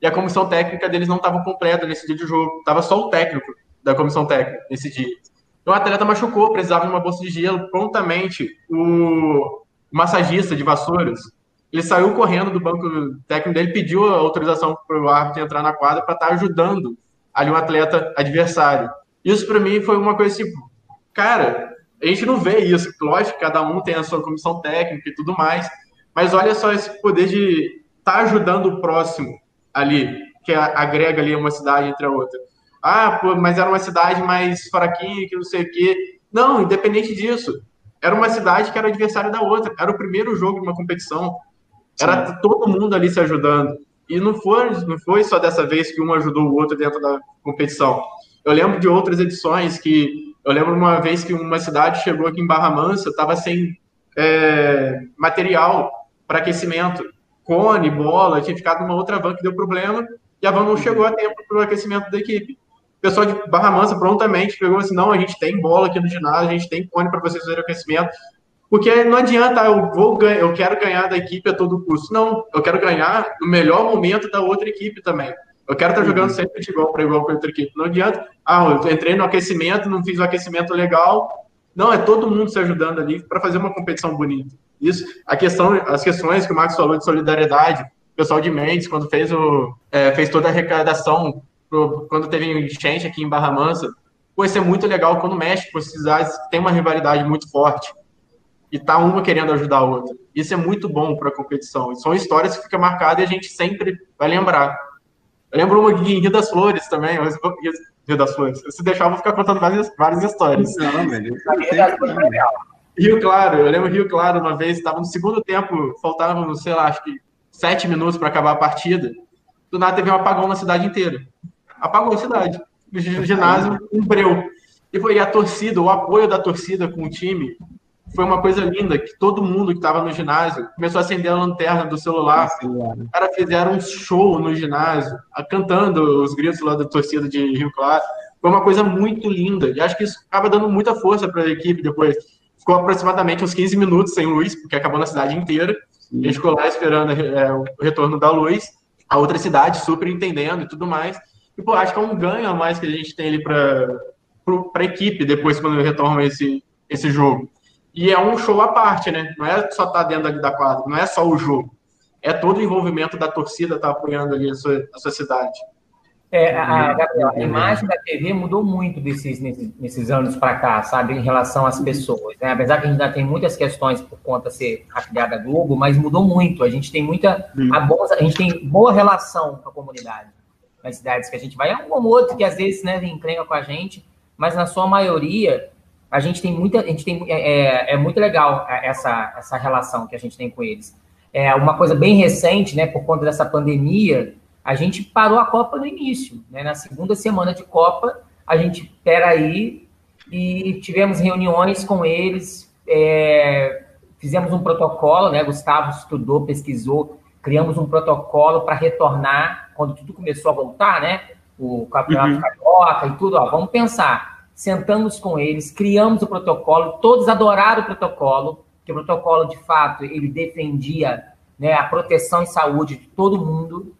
e a comissão técnica deles não estava completa nesse dia de jogo, estava só o técnico. da comissão técnica nesse dia. Então, o atleta machucou, precisava de uma bolsa de gelo. Prontamente, o massagista de Vassouras, ele saiu correndo do banco técnico dele, pediu autorização para o árbitro entrar na quadra para estar tá ajudando ali um atleta adversário. Isso, para mim, foi uma coisa assim, cara, a gente não vê isso. Lógico, cada um tem a sua comissão técnica e tudo mais, mas olha só esse poder de estar tá ajudando o próximo ali, que agrega ali uma cidade entre a outra. Ah, pô, mas era uma cidade mais fraquinha, que não sei o quê. Não, independente disso. Era uma cidade que era adversária da outra. Era o primeiro jogo de uma competição. Era Sim. todo mundo ali se ajudando. E não foi, não foi só dessa vez que um ajudou o outro dentro da competição. Eu lembro de outras edições que. Eu lembro uma vez que uma cidade chegou aqui em Barra Mansa, estava sem é, material para aquecimento. Cone, bola, tinha ficado numa outra van que deu problema e a van não chegou a tempo para o aquecimento da equipe. O pessoal de Barra Mansa prontamente pegou assim: não, a gente tem bola aqui no ginásio, a gente tem cone para vocês fazerem o aquecimento. Porque não adianta, eu vou eu quero ganhar da equipe a todo custo. Não, eu quero ganhar no melhor momento da outra equipe também. Eu quero estar jogando uhum. sempre de igual para igual com a outra equipe. Não adianta, ah, eu entrei no aquecimento, não fiz o aquecimento legal. Não, é todo mundo se ajudando ali para fazer uma competição bonita. Isso, a questão, as questões que o Marcos falou de solidariedade, o pessoal de Mendes, quando fez, o, é, fez toda a arrecadação quando teve enchente aqui em Barra Mansa, pô, isso é muito legal quando mexe com as cidades tem uma rivalidade muito forte e tá uma querendo ajudar a outra. Isso é muito bom para a competição. São histórias que ficam marcadas e a gente sempre vai lembrar. Eu lembro uma em Rio das Flores também, Rio das Flores. Se deixar, eu vou ficar contando várias, várias histórias. Não, velho. Rio Claro, eu lembro Rio Claro uma vez, estava no segundo tempo, faltavam, sei lá, acho que sete minutos para acabar a partida. Do nada teve um apagão na cidade inteira apagou a cidade. O ginásio umbreu. E foi a torcida, o apoio da torcida com o time foi uma coisa linda, que todo mundo que estava no ginásio começou a acender a lanterna do celular. Os caras fizeram um show no ginásio, cantando os gritos lá da torcida de Rio Claro. Foi uma coisa muito linda. E acho que isso acaba dando muita força para a equipe depois. Ficou aproximadamente uns 15 minutos sem luz, porque acabou na cidade inteira. Sim. A gente ficou lá esperando é, o retorno da luz. A outra cidade super entendendo e tudo mais. E, pô, acho que é um ganho a mais que a gente tem ali para a equipe depois quando retorna esse, esse jogo. E é um show à parte, né? Não é só estar tá dentro ali da quadra, não é só o jogo. É todo o envolvimento da torcida estar tá apoiando ali a sua, a sua cidade. É, a, Gabriel, a imagem da TV mudou muito desses, nesses, nesses anos para cá, sabe, em relação às pessoas. Né? Apesar que a gente ainda tem muitas questões por conta de ser afiliada à Globo, mas mudou muito. A gente tem muita. A, boa, a gente tem boa relação com a comunidade nas cidades que a gente vai, é um ou outro que às vezes né, encrenca com a gente, mas na sua maioria a gente tem muita, a gente tem é, é, é muito legal essa, essa relação que a gente tem com eles. É uma coisa bem recente, né, por conta dessa pandemia, a gente parou a Copa no início, né, na segunda semana de Copa, a gente pera aí e tivemos reuniões com eles, é, fizemos um protocolo, né, Gustavo estudou, pesquisou, criamos um protocolo para retornar quando tudo começou a voltar, né? O campeonato uhum. carioca e tudo, ó, vamos pensar. Sentamos com eles, criamos o protocolo, todos adoraram o protocolo, que o protocolo, de fato, ele defendia né, a proteção e saúde de todo mundo.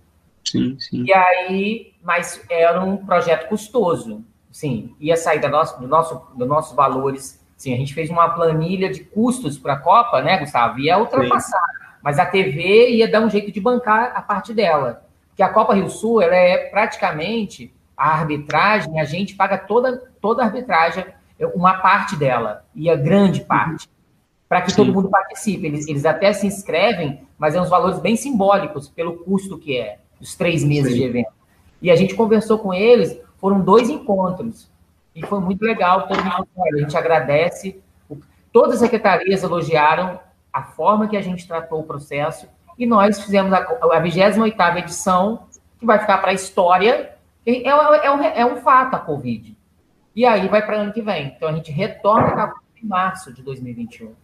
Sim, sim. E aí, mas era um projeto custoso, sim, ia sair da nosso, do nosso, dos nossos valores. Sim, a gente fez uma planilha de custos para a Copa, né, Gustavo? Ia ultrapassar. Sim. Mas a TV ia dar um jeito de bancar a parte dela que a Copa Rio Sul ela é praticamente a arbitragem, a gente paga toda, toda a arbitragem, uma parte dela, e a grande parte, para que Sim. todo mundo participe. Eles, eles até se inscrevem, mas é uns valores bem simbólicos pelo custo que é, os três meses Sim. de evento. E a gente conversou com eles, foram dois encontros, e foi muito legal, todo mundo, a gente agradece. Todas as secretarias elogiaram a forma que a gente tratou o processo, e nós fizemos a, a 28ª edição, que vai ficar para a história, é, é, um, é um fato a Covid. E aí vai para ano que vem. Então a gente retorna em março de 2021. Ou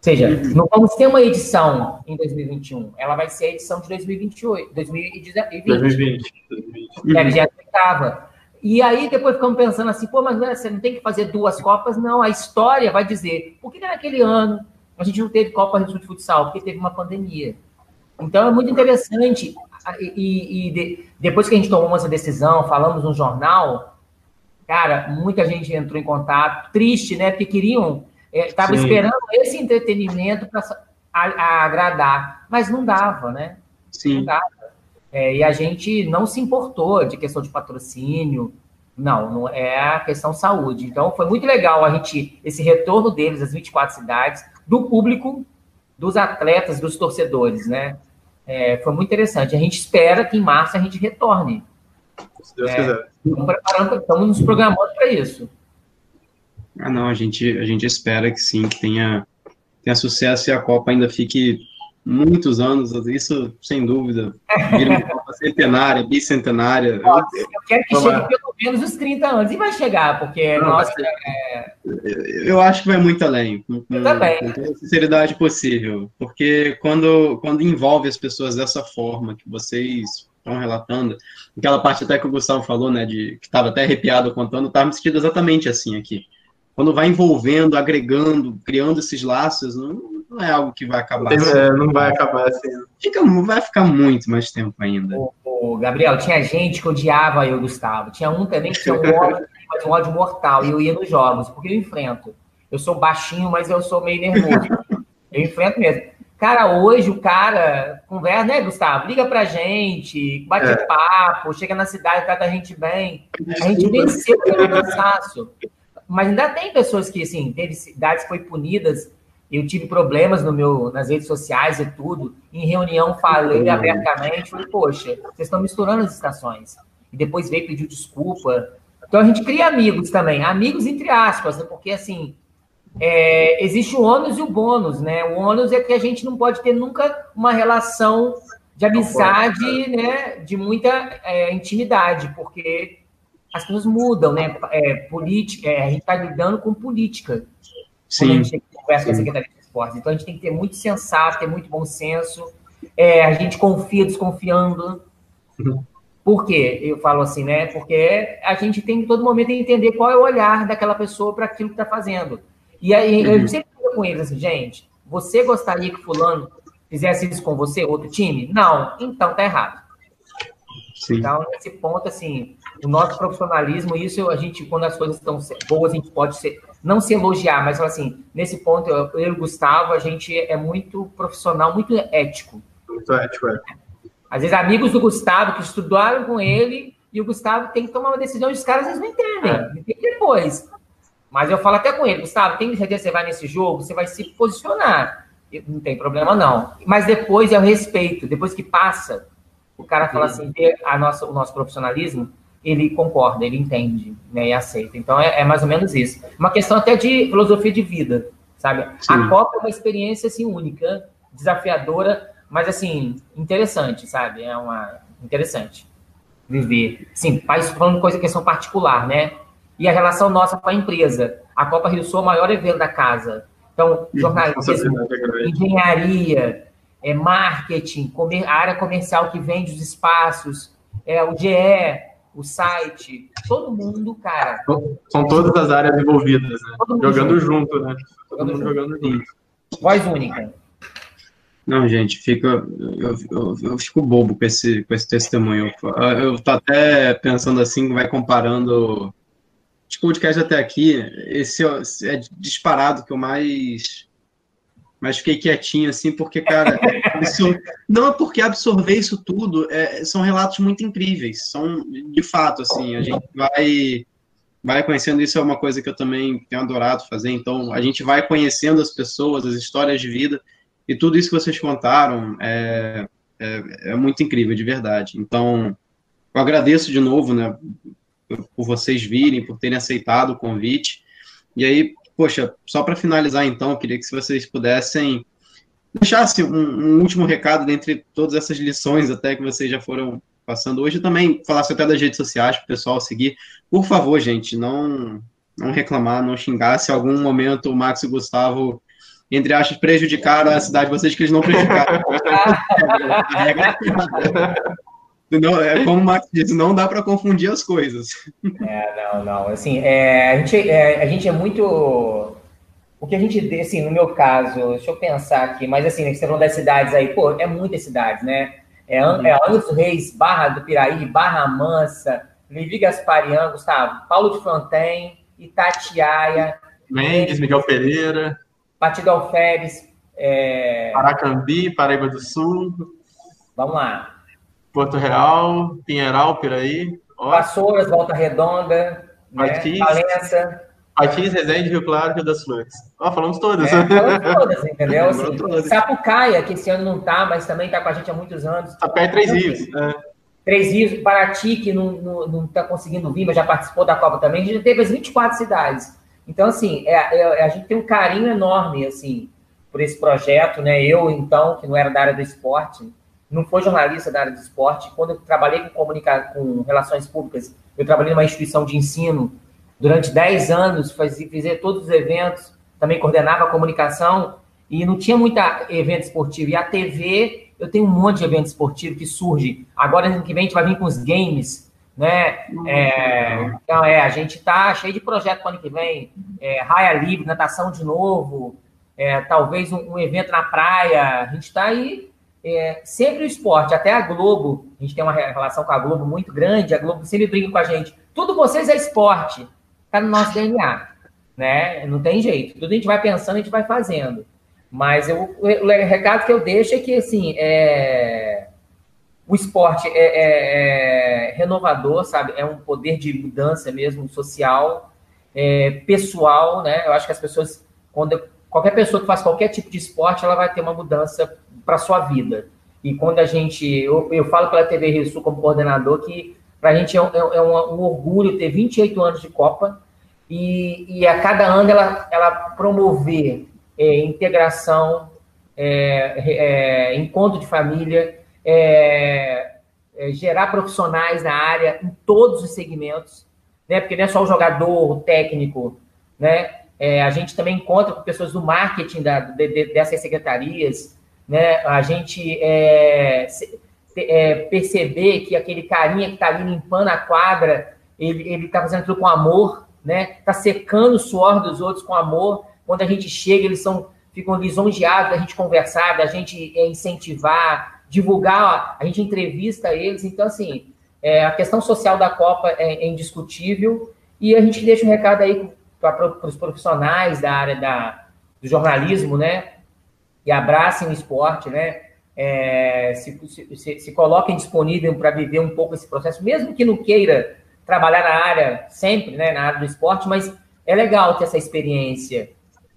seja, não vamos ter uma edição em 2021. Ela vai ser a edição de 2028, 2020. 2020. 2020. É. E aí depois ficamos pensando assim, pô, mas você não tem que fazer duas Copas? Não, a história vai dizer, por que naquele ano a gente não teve Copa Rio de Futsal? Porque teve uma pandemia. Então é muito interessante. E, e de, depois que a gente tomou essa decisão, falamos no jornal, Cara, muita gente entrou em contato, triste, né? Porque queriam, estava é, esperando esse entretenimento para agradar, mas não dava, né? Sim. Não dava. É, e a gente não se importou de questão de patrocínio, não, não é a questão saúde. Então foi muito legal a gente esse retorno deles às 24 cidades, do público, dos atletas, dos torcedores, né? É, foi muito interessante. A gente espera que em março a gente retorne. Se Deus é, quiser. Estamos, preparando, estamos nos programando para isso. Ah, não, a gente, a gente espera que sim, que tenha, tenha sucesso e a Copa ainda fique muitos anos, isso sem dúvida. Vira uma centenária, bicentenária. Nossa, eu, eu, quero que chegue pelo menos os 30 anos, e vai chegar, porque, não, nossa. É... Eu acho que vai muito além, com, eu também. com toda a sinceridade possível, porque quando, quando envolve as pessoas dessa forma que vocês estão relatando, aquela parte até que o Gustavo falou, né, de que estava até arrepiado contando, estava me sentindo exatamente assim aqui. Quando vai envolvendo, agregando, criando esses laços, não, não é algo que vai acabar. Assim. É, não vai acabar assim. Fica, vai ficar muito mais tempo ainda. O, Gabriel, tinha gente que odiava eu, Gustavo. Tinha um também que tinha um ódio, um ódio mortal, e eu ia nos jogos, porque eu enfrento. Eu sou baixinho, mas eu sou meio nervoso. Eu enfrento mesmo. Cara, hoje o cara conversa, né, Gustavo? Liga pra gente, bate é. papo, chega na cidade, trata a gente bem. A gente venceu o cansaço. Mas ainda tem pessoas que, assim, teve cidades que foi punidas. Eu tive problemas no meu, nas redes sociais e tudo. Em reunião falei abertamente, falei, poxa, vocês estão misturando as estações. E depois veio pedir desculpa. Então a gente cria amigos também, amigos entre aspas, né? porque assim, é, existe o ônus e o bônus, né? O ônus é que a gente não pode ter nunca uma relação de amizade, né? De muita é, intimidade, porque as coisas mudam, né? É, política, é, a gente está lidando com política. Sim. Conversa com a Secretaria de Esportes. Então a gente tem que ter muito sensato, ter muito bom senso. É, a gente confia desconfiando. Uhum. Por quê? Eu falo assim, né? Porque a gente tem que todo momento entender qual é o olhar daquela pessoa para aquilo que está fazendo. E aí eu uhum. sempre digo com eles assim, gente, você gostaria que fulano fizesse isso com você, outro time? Não, então tá errado. Sim. Então, nesse ponto, assim, o nosso profissionalismo, isso a gente, quando as coisas estão boas, a gente pode ser, não se elogiar, mas assim, nesse ponto, eu, eu e o Gustavo, a gente é muito profissional, muito ético. Muito ético, é. Às vezes, amigos do Gustavo que estudaram com ele, e o Gustavo tem que tomar uma decisão e os caras às vezes não entendem. É. Entendem depois. Mas eu falo até com ele, Gustavo, tem certeza que você vai nesse jogo, você vai se posicionar. Não tem problema, não. Mas depois é o respeito. Depois que passa, o cara fala assim, a nossa, o nosso profissionalismo, ele concorda, ele entende né, e aceita. Então é, é, mais ou menos isso. Uma questão até de filosofia de vida, sabe? Sim. A Copa é uma experiência assim, única, desafiadora, mas assim, interessante, sabe? É uma interessante viver. Sim, falando coisa questão particular, né? e a relação nossa com a empresa. A Copa Rio Sul é o maior evento da casa. Então, jornalismo, engenharia, é, marketing, comer, a área comercial que vende os espaços, é, o GE, o site, todo mundo, cara. São todas as áreas envolvidas, né? Jogando junto, junto, né? Todo mundo jogando junto. Voz única. Não, gente, fica, eu, eu, eu, fico bobo com esse, com esse testemunho. Eu, eu tô até pensando assim, vai comparando de podcast até aqui, esse é disparado que eu mais mas fiquei quietinho assim, porque, cara, isso, não é porque absorver isso tudo, é, são relatos muito incríveis, são, de fato, assim, a gente vai, vai conhecendo, isso é uma coisa que eu também tenho adorado fazer, então, a gente vai conhecendo as pessoas, as histórias de vida, e tudo isso que vocês contaram é, é, é muito incrível, de verdade, então, eu agradeço de novo, né, por vocês virem, por terem aceitado o convite. E aí, poxa, só para finalizar então, eu queria que se vocês pudessem deixasse um, um, último recado dentre todas essas lições até que vocês já foram passando hoje, também falasse até das redes sociais para o pessoal seguir. Por favor, gente, não não reclamar, não xingar se algum momento o Max e o Gustavo entre aspas, prejudicaram a cidade de vocês que eles não prejudicaram. é não, é como o Max disse, não dá para confundir as coisas. É, não, não. Assim, é, a, gente, é, a gente é muito. O que a gente, assim, no meu caso, deixa eu pensar aqui, mas assim, você falou das cidades aí, pô, é muitas cidades, né? É, é Angra dos Reis, Barra do Piraí, Barra Mansa, Levi Gasparian, Gustavo, Paulo de Fontaine, Itatiaia. Mendes, Miguel Pereira. Partido Alferes. É... Paracambi, Paraíba do Sul. Vamos lá. Porto Real, Pinheiral, Piraí. Vassouras, Volta Redonda. Martins. Né? Valença. Martins, Resende, Rio Claro, Rio das Flores. Ó, falamos todas. É, falamos todas, entendeu? Assim, todas. Sapucaia, que esse ano não tá, mas também tá com a gente há muitos anos. Tá perto Três Rios. É. Três Rios, Paraty, que não, não, não tá conseguindo vir, mas já participou da Copa também. A gente já teve as 24 cidades. Então, assim, é, é, a gente tem um carinho enorme, assim, por esse projeto, né? Eu, então, que não era da área do esporte, não foi jornalista da área do esporte. Quando eu trabalhei com, comunicação, com relações públicas, eu trabalhei numa instituição de ensino durante 10 anos, fazia, fazia todos os eventos, também coordenava a comunicação, e não tinha muita evento esportivo. E a TV, eu tenho um monte de evento esportivo que surge. Agora, ano que vem, a gente vai vir com os games, né? É, então, é, a gente tá cheio de projeto para ano que vem. É, raia livre, natação de novo, é, talvez um, um, evento na praia. A gente está aí é, sempre o esporte, até a Globo, a gente tem uma relação com a Globo muito grande, a Globo sempre brinca com a gente. Tudo vocês é esporte está no nosso DNA, né? Não tem jeito. Tudo a gente vai pensando, a gente vai fazendo. Mas eu, o, o recado que eu deixo é que, assim, é, o esporte é, é, é, renovador, sabe? É um poder de mudança mesmo, social, é, pessoal, né? Eu acho que as pessoas, quando qualquer pessoa que faz qualquer tipo de esporte, ela vai ter uma mudança para sua vida. E quando a gente, eu, eu falo pela TV Rio Sul como coordenador que para a gente é, um, é um, um, orgulho ter 28 anos de Copa e, e a cada ano ela, ela promover é, integração, é, é encontro de família, é, é, gerar profissionais na área em todos os segmentos, né? Porque não é só o jogador, o técnico, né? A gente também encontra com pessoas do marketing da, de, de, dessas secretarias, né? A gente é, perceber que aquele carinha que está ali limpando a quadra, ele está fazendo aquilo com amor, né? Está secando o suor dos outros com amor. Quando a gente chega, eles são ficam lisonjeados da gente conversar, da gente é, incentivar, divulgar, a gente entrevista eles. Então, assim, é, a questão social da Copa é, é, indiscutível e a gente deixa um recado aí para os profissionais da área da, do jornalismo, né? E abracem o esporte, né? é, se, se, se coloquem disponível para viver um pouco esse processo, mesmo que não queira trabalhar na área sempre, né, na área do esporte, mas é legal ter essa experiência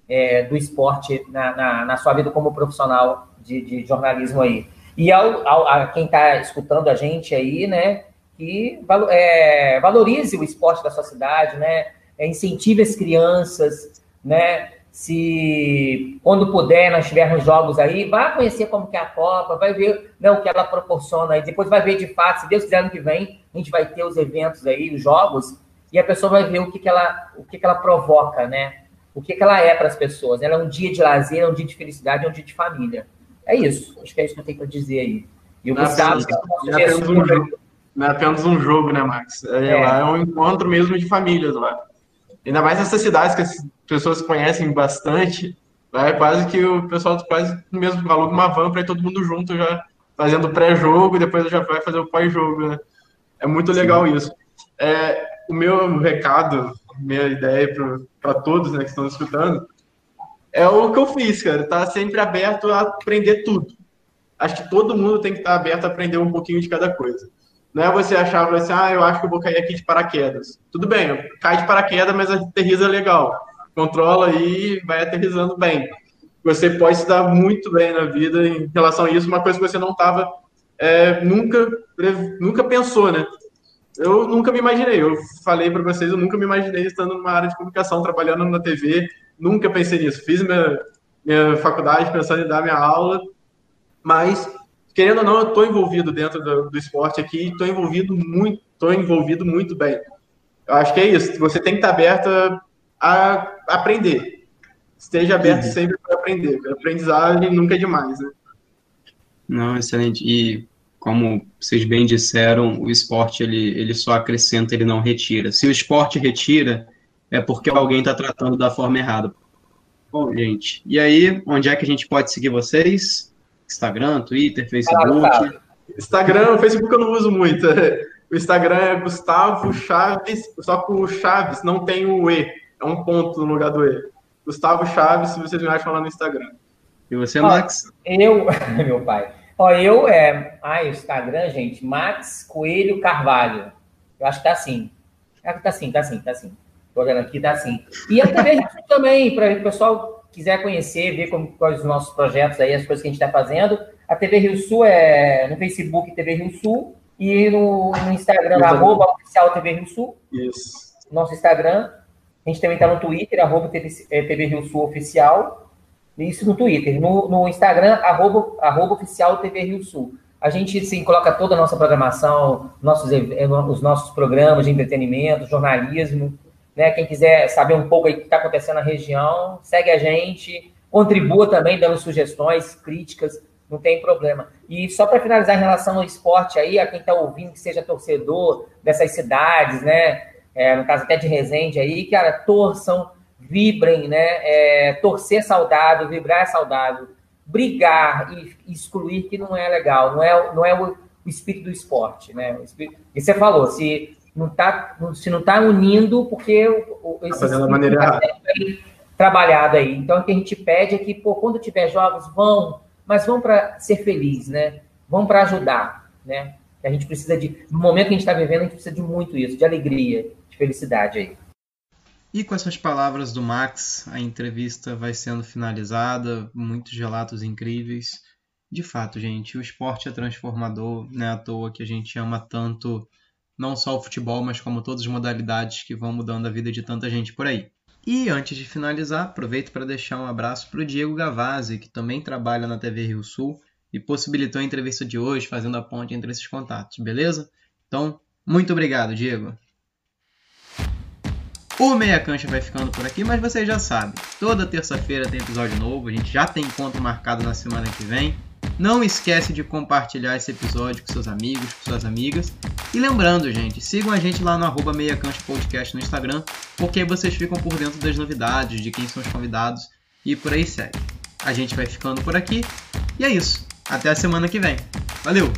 é, do esporte na, na, na, sua vida como profissional de, de jornalismo aí. E ao, ao a quem está escutando a gente aí, né, que é, valorize o esporte da sua cidade, né, é, incentive as crianças, né, se quando puder nós tivermos jogos aí, vá conhecer como que é a Copa, vai ver né, o que ela proporciona aí, depois vai ver de fato, se Deus quiser ano que vem, a gente vai ter os eventos aí, os jogos, e a pessoa vai ver o que, que ela o que, que ela provoca, né? O que, que ela é para as pessoas. Ela é um dia de lazer, é um dia de felicidade, é um dia de família. É isso. Acho que é isso que eu tenho para dizer aí. E o não, Gustavo, é apenas, um jogo, não é apenas um jogo, né, Max? É, é. Lá é um encontro mesmo de famílias lá. Ainda mais nessas cidades que as pessoas conhecem bastante, é quase que o pessoal quase mesmo aluga uma van para ir todo mundo junto já fazendo pré-jogo e depois já vai fazer o pós-jogo, né? É muito legal Sim. isso. É, o meu recado, minha ideia para todos né, que estão escutando, é o que eu fiz, cara. Tá sempre aberto a aprender tudo. Acho que todo mundo tem que estar aberto a aprender um pouquinho de cada coisa. Não é você achar assim, ah, eu acho que eu vou cair aqui de paraquedas. Tudo bem, cai de paraquedas, mas aterriza legal. Controla e vai aterrizando bem. Você pode se dar muito bem na vida em relação a isso, uma coisa que você não estava, é, nunca, nunca pensou, né? Eu nunca me imaginei. Eu falei para vocês, eu nunca me imaginei estando numa área de comunicação, trabalhando na TV. Nunca pensei nisso. Fiz minha, minha faculdade pensando em dar minha aula, mas querendo ou não, eu estou envolvido dentro do, do esporte aqui, estou envolvido muito, estou envolvido muito bem. Eu acho que é isso. Você tem que estar aberto a, aprender. Esteja aberto uhum. sempre para aprender. Aprendizagem nunca é demais, né? Não, excelente. E como vocês bem disseram, o esporte ele, ele só acrescenta, ele não retira. Se o esporte retira, é porque alguém está tratando da forma errada. Bom, gente, e aí, onde é que a gente pode seguir vocês? Instagram, Twitter, Facebook? Instagram, Facebook eu não uso muito. O Instagram é Gustavo Chaves, só que o Chaves não tem o E, é um ponto no lugar do E. Gustavo Chaves, se vocês me acham lá no Instagram. E você, Max? Eu, meu pai. Ó, eu é. Ah, o Instagram, gente, Max Coelho Carvalho. Eu acho que tá assim. Que tá assim, tá assim, tá assim. Tô olhando aqui, tá assim. E Rio Sul também, para o pessoal quiser conhecer, ver como, quais os nossos projetos aí, as coisas que a gente está fazendo. A TV Rio Sul é no Facebook TV Rio Sul e no, no Instagram, arroba oficial TV Rio Sul. Isso. Nosso Instagram. A gente também está no Twitter, arroba TV, TV Rio Sul Oficial. Isso no Twitter. No, no Instagram, arroba, arroba oficial TV Rio Sul. A gente sim, coloca toda a nossa programação, nossos, os nossos programas de entretenimento, jornalismo. Né? Quem quiser saber um pouco aí o que está acontecendo na região, segue a gente, contribua também dando sugestões, críticas, não tem problema. E só para finalizar em relação ao esporte aí, a quem está ouvindo que seja torcedor dessas cidades, né? É, no caso até de Resende aí, cara, torçam, vibrem, né? É, torcer saudável, vibrar saudável. Brigar e excluir que não é legal, não é, não é o, o espírito do esporte, né? Espírito... E você falou, se não tá, se não está unindo, porque o, esse tá fazendo da maneira errada. trabalhado aí. Então, o que a gente pede é que, pô, quando tiver jogos, vão, mas vão para ser feliz, né? Vão para ajudar, né? A gente precisa de, no momento que a gente está vivendo, a gente precisa de muito isso, de alegria, de felicidade aí. E com essas palavras do Max, a entrevista vai sendo finalizada, muitos relatos incríveis. De fato, gente, o esporte é transformador, não é à toa que a gente ama tanto não só o futebol, mas como todas as modalidades que vão mudando a vida de tanta gente por aí. E antes de finalizar, aproveito para deixar um abraço para o Diego Gavazzi, que também trabalha na TV Rio Sul e possibilitou a entrevista de hoje, fazendo a ponte entre esses contatos, beleza? Então, muito obrigado, Diego. O Meia Cancha vai ficando por aqui, mas vocês já sabem, toda terça-feira tem episódio novo, a gente já tem encontro marcado na semana que vem. Não esquece de compartilhar esse episódio com seus amigos, com suas amigas. E lembrando, gente, sigam a gente lá no arroba Podcast no Instagram, porque aí vocês ficam por dentro das novidades, de quem são os convidados e por aí segue. A gente vai ficando por aqui. E é isso. Até a semana que vem. Valeu!